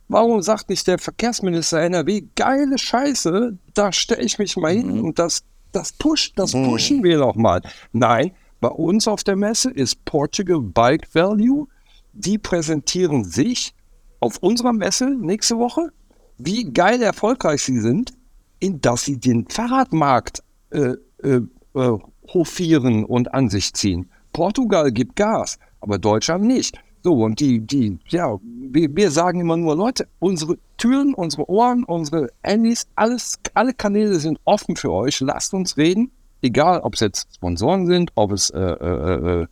Warum sagt nicht der Verkehrsminister NRW, geile Scheiße, da stelle ich mich mal hin mhm. und das, das pusht, das mhm. pushen wir doch mal. Nein, bei uns auf der Messe ist Portugal Bike Value. Die präsentieren sich auf unserer Messe nächste Woche wie geil erfolgreich sie sind, in dass sie den Fahrradmarkt äh, äh, äh, hofieren und an sich ziehen. Portugal gibt Gas, aber Deutschland nicht. So, und die, die, ja, wir, wir sagen immer nur, Leute, unsere Türen, unsere Ohren, unsere Handys, alles, alle Kanäle sind offen für euch. Lasst uns reden, egal ob es jetzt Sponsoren sind, ob es äh, äh, äh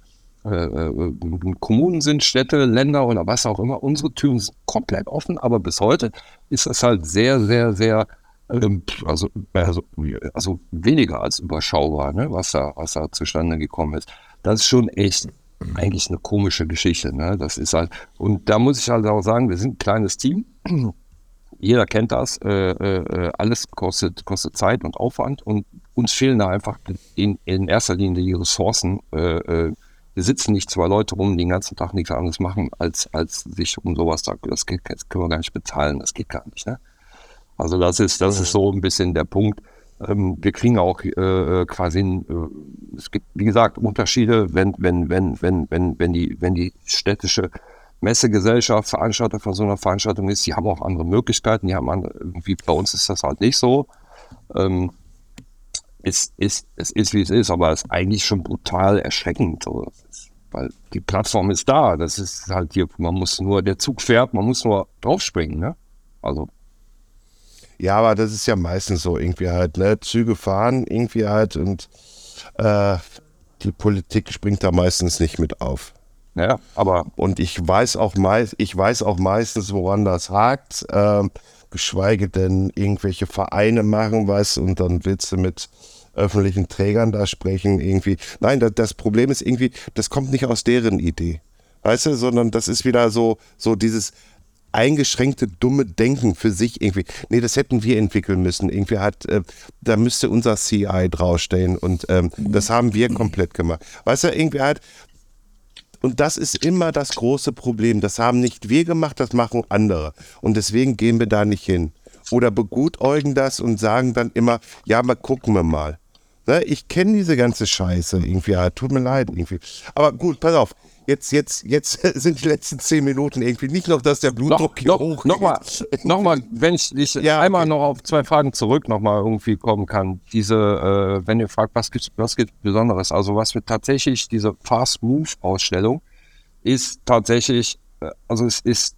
Kommunen sind, Städte, Länder oder was auch immer. Unsere Türen sind komplett offen, aber bis heute ist das halt sehr, sehr, sehr, ähm, also, also, also, weniger als überschaubar, ne, was, da, was da zustande gekommen ist. Das ist schon echt eigentlich eine komische Geschichte. Ne? Das ist halt, und da muss ich halt auch sagen, wir sind ein kleines Team. Jeder kennt das. Äh, äh, alles kostet, kostet Zeit und Aufwand und uns fehlen da einfach in, in erster Linie die Ressourcen, äh, äh sitzen nicht zwei Leute rum, die den ganzen Tag nichts anderes machen, als, als sich um sowas da, das, geht, das können wir gar nicht bezahlen, das geht gar nicht. Ne? Also das ist, das ist so ein bisschen der Punkt. Ähm, wir kriegen auch äh, äh quasi, äh, es gibt, wie gesagt, Unterschiede, wenn, wenn, wenn, wenn, wenn, wenn die, wenn die städtische Messegesellschaft Veranstalter von so einer Veranstaltung ist, die haben auch andere Möglichkeiten, die haben andere, irgendwie, bei uns ist das halt nicht so. Ähm, ist, ist, es ist, wie es ist, aber es ist eigentlich schon brutal erschreckend. Weil die Plattform ist da. Das ist halt hier, man muss nur, der Zug fährt, man muss nur draufspringen, ne? Also. Ja, aber das ist ja meistens so, irgendwie halt, ne? Züge fahren, irgendwie halt und äh, die Politik springt da meistens nicht mit auf. Ja, aber. Und ich weiß auch meist, ich weiß auch meistens, woran das hakt. Ähm, geschweige denn irgendwelche Vereine machen was und dann willst du mit öffentlichen Trägern da sprechen irgendwie. Nein, das, das Problem ist irgendwie, das kommt nicht aus deren Idee. Weißt du, sondern das ist wieder so, so dieses eingeschränkte, dumme Denken für sich irgendwie. Nee, das hätten wir entwickeln müssen. Irgendwie hat, äh, da müsste unser CI draufstehen und ähm, das haben wir komplett gemacht. Weißt du, irgendwie halt, und das ist immer das große Problem. Das haben nicht wir gemacht, das machen andere. Und deswegen gehen wir da nicht hin. Oder begutäugen das und sagen dann immer, ja, mal gucken wir mal. Ne, ich kenne diese ganze Scheiße irgendwie, ja, tut mir leid irgendwie. Aber gut, pass auf. Jetzt, jetzt, jetzt sind die letzten zehn Minuten irgendwie nicht noch, dass der Blutdruck hier noch, Nochmal, noch mal, wenn ich, ich Ja, einmal okay. noch auf zwei Fragen zurück nochmal irgendwie kommen kann. Diese, äh, wenn ihr fragt, was gibt was gibt's Besonderes? Also was wir tatsächlich, diese Fast Move Ausstellung ist tatsächlich, äh, also es ist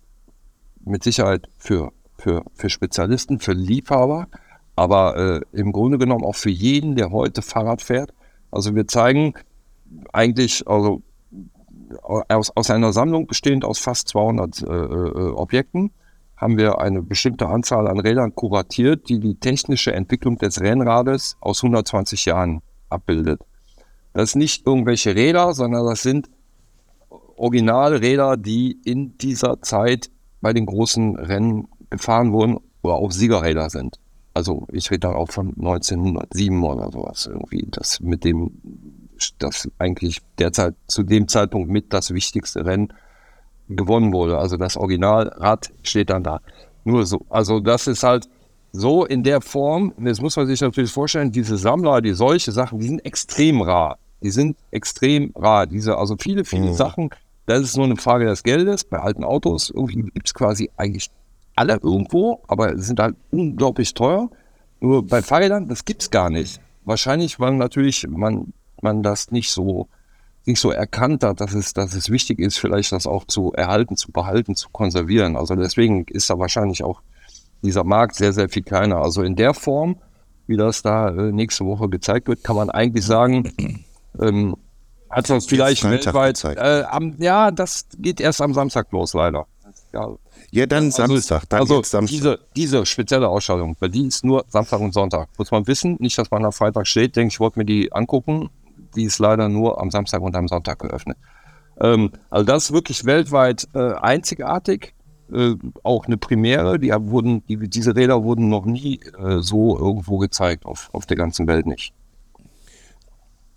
mit Sicherheit für, für, für Spezialisten, für Liebhaber, aber äh, im Grunde genommen auch für jeden, der heute Fahrrad fährt. Also wir zeigen eigentlich, also aus, aus einer Sammlung bestehend aus fast 200 äh, äh, Objekten haben wir eine bestimmte Anzahl an Rädern kuratiert, die die technische Entwicklung des Rennrades aus 120 Jahren abbildet. Das sind nicht irgendwelche Räder, sondern das sind Originalräder, die in dieser Zeit bei den großen Rennen gefahren wurden oder auch Siegerräder sind. Also ich rede da auch von 1907 oder sowas irgendwie, das mit dem, das eigentlich derzeit zu dem Zeitpunkt mit das wichtigste Rennen gewonnen wurde. Also das Originalrad steht dann da. Nur so. Also das ist halt so in der Form, jetzt muss man sich natürlich vorstellen, diese Sammler, die solche Sachen, die sind extrem rar. Die sind extrem rar. Diese, also viele, viele Sachen, das ist nur eine Frage des Geldes. Bei alten Autos irgendwie gibt es quasi eigentlich alle irgendwo, aber sind halt unglaublich teuer. Nur bei Fahrrädern, das gibt's gar nicht. Wahrscheinlich, weil natürlich man, man das nicht so, nicht so erkannt hat, dass es, dass es wichtig ist, vielleicht das auch zu erhalten, zu behalten, zu konservieren. Also deswegen ist da wahrscheinlich auch dieser Markt sehr, sehr viel kleiner. Also in der Form, wie das da äh, nächste Woche gezeigt wird, kann man eigentlich sagen, ähm, hat das vielleicht Freitag weltweit. Äh, am, ja, das geht erst am Samstag los, leider. Ja, Ja, dann Samstag, dann also Samstag. Diese, diese spezielle Ausstellung, bei die ist nur Samstag und Sonntag. Muss man wissen, nicht, dass man am Freitag steht, denke ich, wollte mir die angucken. Die ist leider nur am Samstag und am Sonntag geöffnet. Ähm, also das ist wirklich weltweit äh, einzigartig. Äh, auch eine Premiere. Die wurden, die, diese Räder wurden noch nie äh, so irgendwo gezeigt, auf, auf der ganzen Welt nicht.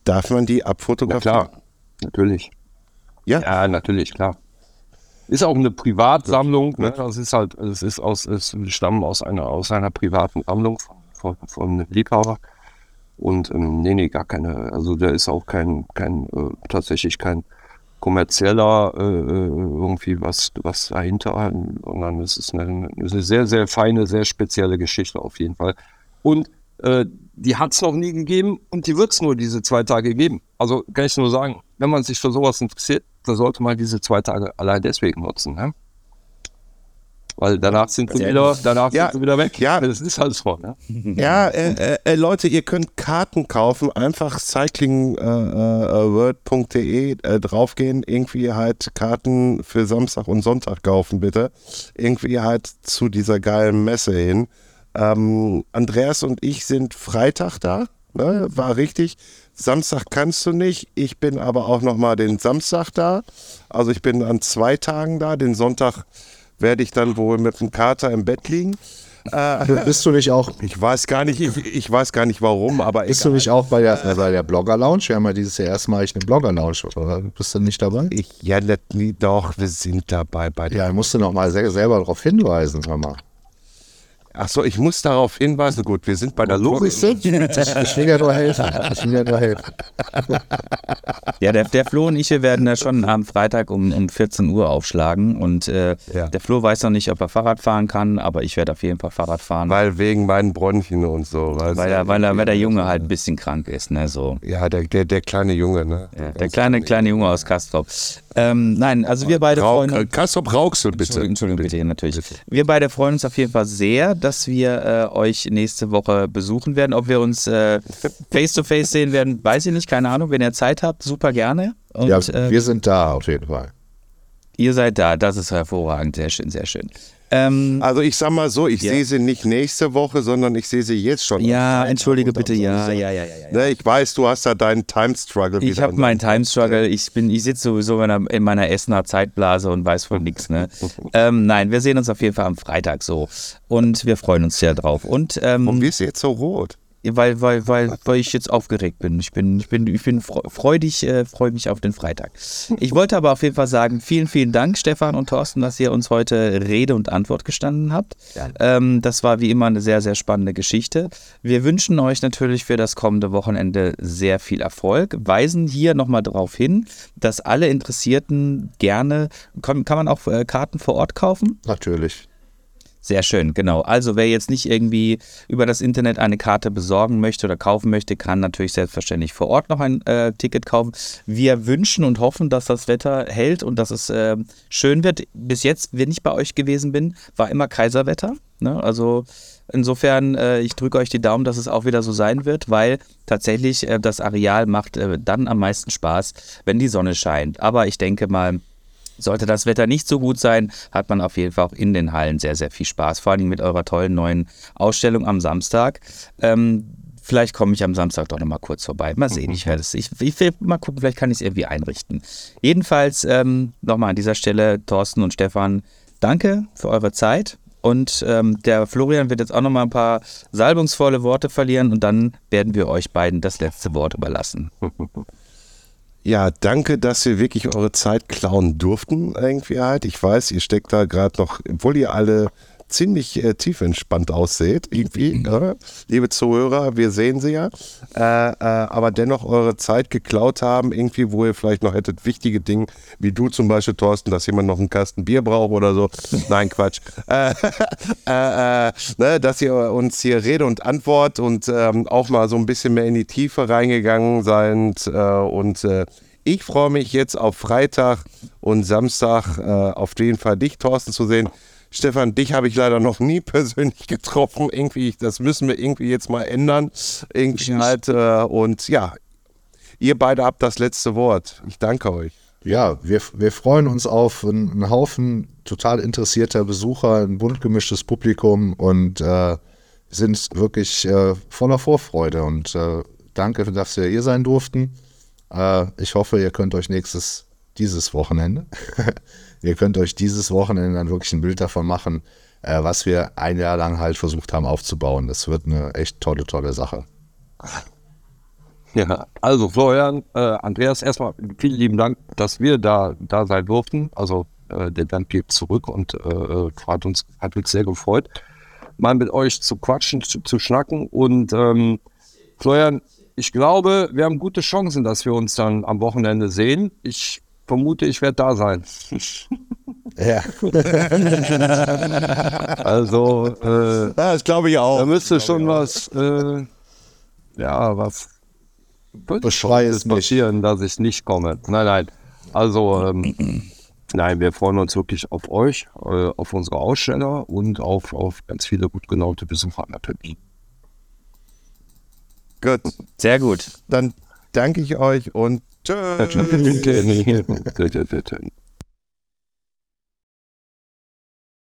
Darf man die Ja, abfotografieren? klar, natürlich. Ja? Ja, natürlich, klar. Ist auch eine Privatsammlung, ne? Das ist halt, es ist aus, es stammen aus einer, aus einer privaten Sammlung von, von, von einem Liebhaber. Und ähm, nee, nee, gar keine, also da ist auch kein, kein, äh, tatsächlich kein kommerzieller äh, äh, irgendwie was, was dahinter, sondern es ist eine, eine sehr, sehr feine, sehr spezielle Geschichte auf jeden Fall. Und äh, die hat es noch nie gegeben und die wird es nur diese zwei Tage geben. Also kann ich nur sagen, wenn man sich für sowas interessiert, dann sollte man diese zwei Tage allein deswegen nutzen. Ne? Weil danach sind sie wieder, danach Ja, sind sie wieder weg. ja. Das ist halt so. Ne? Ja, äh, äh, äh, Leute, ihr könnt Karten kaufen, einfach cyclingworld.de äh, draufgehen, irgendwie halt Karten für Samstag und Sonntag kaufen, bitte. Irgendwie halt zu dieser geilen Messe hin. Ähm, Andreas und ich sind Freitag da, ne? war richtig. Samstag kannst du nicht, ich bin aber auch nochmal den Samstag da. Also ich bin an zwei Tagen da, den Sonntag werde ich dann wohl mit dem Kater im Bett liegen. Bist du nicht auch, Ich weiß gar nicht, ich, ich weiß gar nicht warum, aber bist du egal. nicht auch bei der, äh, bei der Blogger Lounge? Wir haben ja dieses Jahr erstmalig eine Blogger Lounge, oder? Bist du nicht dabei? Ich, ja, nie- doch, wir sind dabei bei der. Ja, musst du noch mal se- selber darauf hinweisen, hör mal. Achso, ich muss darauf hinweisen, gut, wir sind bei der Logik. Ich will nur helfen. Ich will dir nur helfen. Ja, der, der Flo und ich, wir werden da schon am Freitag um, um 14 Uhr aufschlagen. Und äh, Ja. der Flo weiß noch nicht, ob er Fahrrad fahren kann, aber ich werde auf jeden Fall Fahrrad fahren. Weil wegen meinen Bronchien und so. weißt weil, du? er, weil, er, weil der Junge halt ein bisschen krank ist, ne? So. Ja, der, der, der kleine Junge, ne? Ja, der kleine, kleine Junge aus Kastrop. Ähm, nein, also wir beide Rauch, freuen äh, uns. Kastrop du bitte. Entschuldigung, Entschuldigung, bitte, natürlich. Wir beide freuen uns auf jeden Fall sehr, dass wir äh, euch nächste Woche besuchen werden. Ob wir uns äh, face to face sehen werden, weiß ich nicht, keine Ahnung. Wenn ihr Zeit habt, super gerne. Und, Ja, äh, wir sind da auf jeden Fall. Ihr seid da, das ist hervorragend, sehr schön, sehr schön. Ähm, Also ich sag mal so, ich Ja. sehe sie nicht nächste Woche, sondern ich sehe sie jetzt schon. ja, entschuldige bitte, ja, ja, ja, ja. ja. Ne, ich weiß, du hast da deinen Time-Struggle Ich habe in meinen deinem Time Struggle. Ich bin, ich sitze sowieso in, einer, in meiner Essener Zeitblase und weiß von nichts. Ne? ähm, nein, wir sehen uns auf jeden Fall am Freitag so und wir freuen uns sehr drauf. Und ähm, Warum bist du jetzt so rot? Weil, weil, weil, weil ich jetzt aufgeregt bin. Ich bin, ich bin, ich bin fre- freudig, äh, freue mich auf den Freitag. Ich wollte aber auf jeden Fall sagen, vielen, vielen Dank, Stefan und Thorsten, dass ihr uns heute Rede und Antwort gestanden habt. Ähm, das war wie immer eine sehr, sehr spannende Geschichte. Wir wünschen euch natürlich für das kommende Wochenende sehr viel Erfolg, weisen hier nochmal darauf hin, dass alle Interessierten gerne, kann, kann man auch äh, Karten vor Ort kaufen? Natürlich. Sehr schön, genau. Also wer jetzt nicht irgendwie über das Internet eine Karte besorgen möchte oder kaufen möchte, kann natürlich selbstverständlich vor Ort noch ein äh, Ticket kaufen. Wir wünschen und hoffen, dass das Wetter hält und dass es äh, schön wird. Bis jetzt, wenn ich bei euch gewesen bin, war immer Kaiserwetter. Ne? Also insofern, äh, ich drücke euch die Daumen, dass es auch wieder so sein wird, weil tatsächlich äh, das Areal macht äh, dann am meisten Spaß, wenn die Sonne scheint. Aber ich denke mal, sollte das Wetter nicht so gut sein, hat man auf jeden Fall auch in den Hallen sehr, sehr viel Spaß. Vor allem mit eurer tollen neuen Ausstellung am Samstag. Ähm, vielleicht komme ich am Samstag doch nochmal kurz vorbei. Mal sehen, ich werde es. Ich, ich will mal gucken, vielleicht kann ich es irgendwie einrichten. Jedenfalls ähm, nochmal an dieser Stelle, Thorsten und Stefan, danke für eure Zeit. Und ähm, der Florian wird jetzt auch nochmal ein paar salbungsvolle Worte verlieren und dann werden wir euch beiden das letzte Wort überlassen. Ja, danke, dass wir wirklich eure Zeit klauen durften, irgendwie halt. Ich weiß, ihr steckt da gerade noch, obwohl ihr alle ziemlich äh, tief entspannt ausseht, irgendwie, äh, liebe Zuhörer, wir sehen sie ja, äh, äh, aber dennoch eure Zeit geklaut haben, irgendwie, wo ihr vielleicht noch hättet wichtige Dinge, wie du zum Beispiel, Thorsten, dass jemand noch einen Kasten Bier braucht oder so. Nein, Quatsch. Äh, äh, ne, dass ihr uns hier Rede und Antwort und ähm, auch mal so ein bisschen mehr in die Tiefe reingegangen seid und ich freue mich jetzt auf Freitag und Samstag äh, auf jeden Fall dich, Thorsten, zu sehen. Stefan, dich habe ich leider noch nie persönlich getroffen. Irgendwie, das müssen wir irgendwie jetzt mal ändern. Irgendwie halt, äh, und ja, ihr beide habt das letzte Wort. Ich danke euch. Ja, wir, wir freuen uns auf einen, einen Haufen total interessierter Besucher, ein bunt gemischtes Publikum und äh, sind wirklich äh, voller Vorfreude. Und äh, danke, dass wir hier sein durften. Äh, ich hoffe, ihr könnt euch nächstes, dieses Wochenende, ihr könnt euch dieses Wochenende dann wirklich ein Bild davon machen, äh, was wir ein Jahr lang halt versucht haben aufzubauen. Das wird eine echt tolle, tolle Sache. Ja, also Florian, äh, Andreas, erstmal vielen lieben Dank, dass wir da, da sein durften. Also äh, der Dank geht zurück und äh, hat, uns, hat uns sehr gefreut, mal mit euch zu quatschen, zu, zu schnacken. Und ähm, Florian, ich glaube, wir haben gute Chancen, dass wir uns dann am Wochenende sehen. Ich vermute, ich werde da sein. Ja. Also äh, das glaube ich auch. da müsste schon was, äh, ja, was Beschrei es nicht. passieren, dass ich nicht komme. Nein, nein. Also, ähm, nein, wir freuen uns wirklich auf euch, äh, auf unsere Aussteller und auf, auf ganz viele gut gelaunte Besucher natürlich. Gut, Sehr gut. dann danke ich euch und tschüss.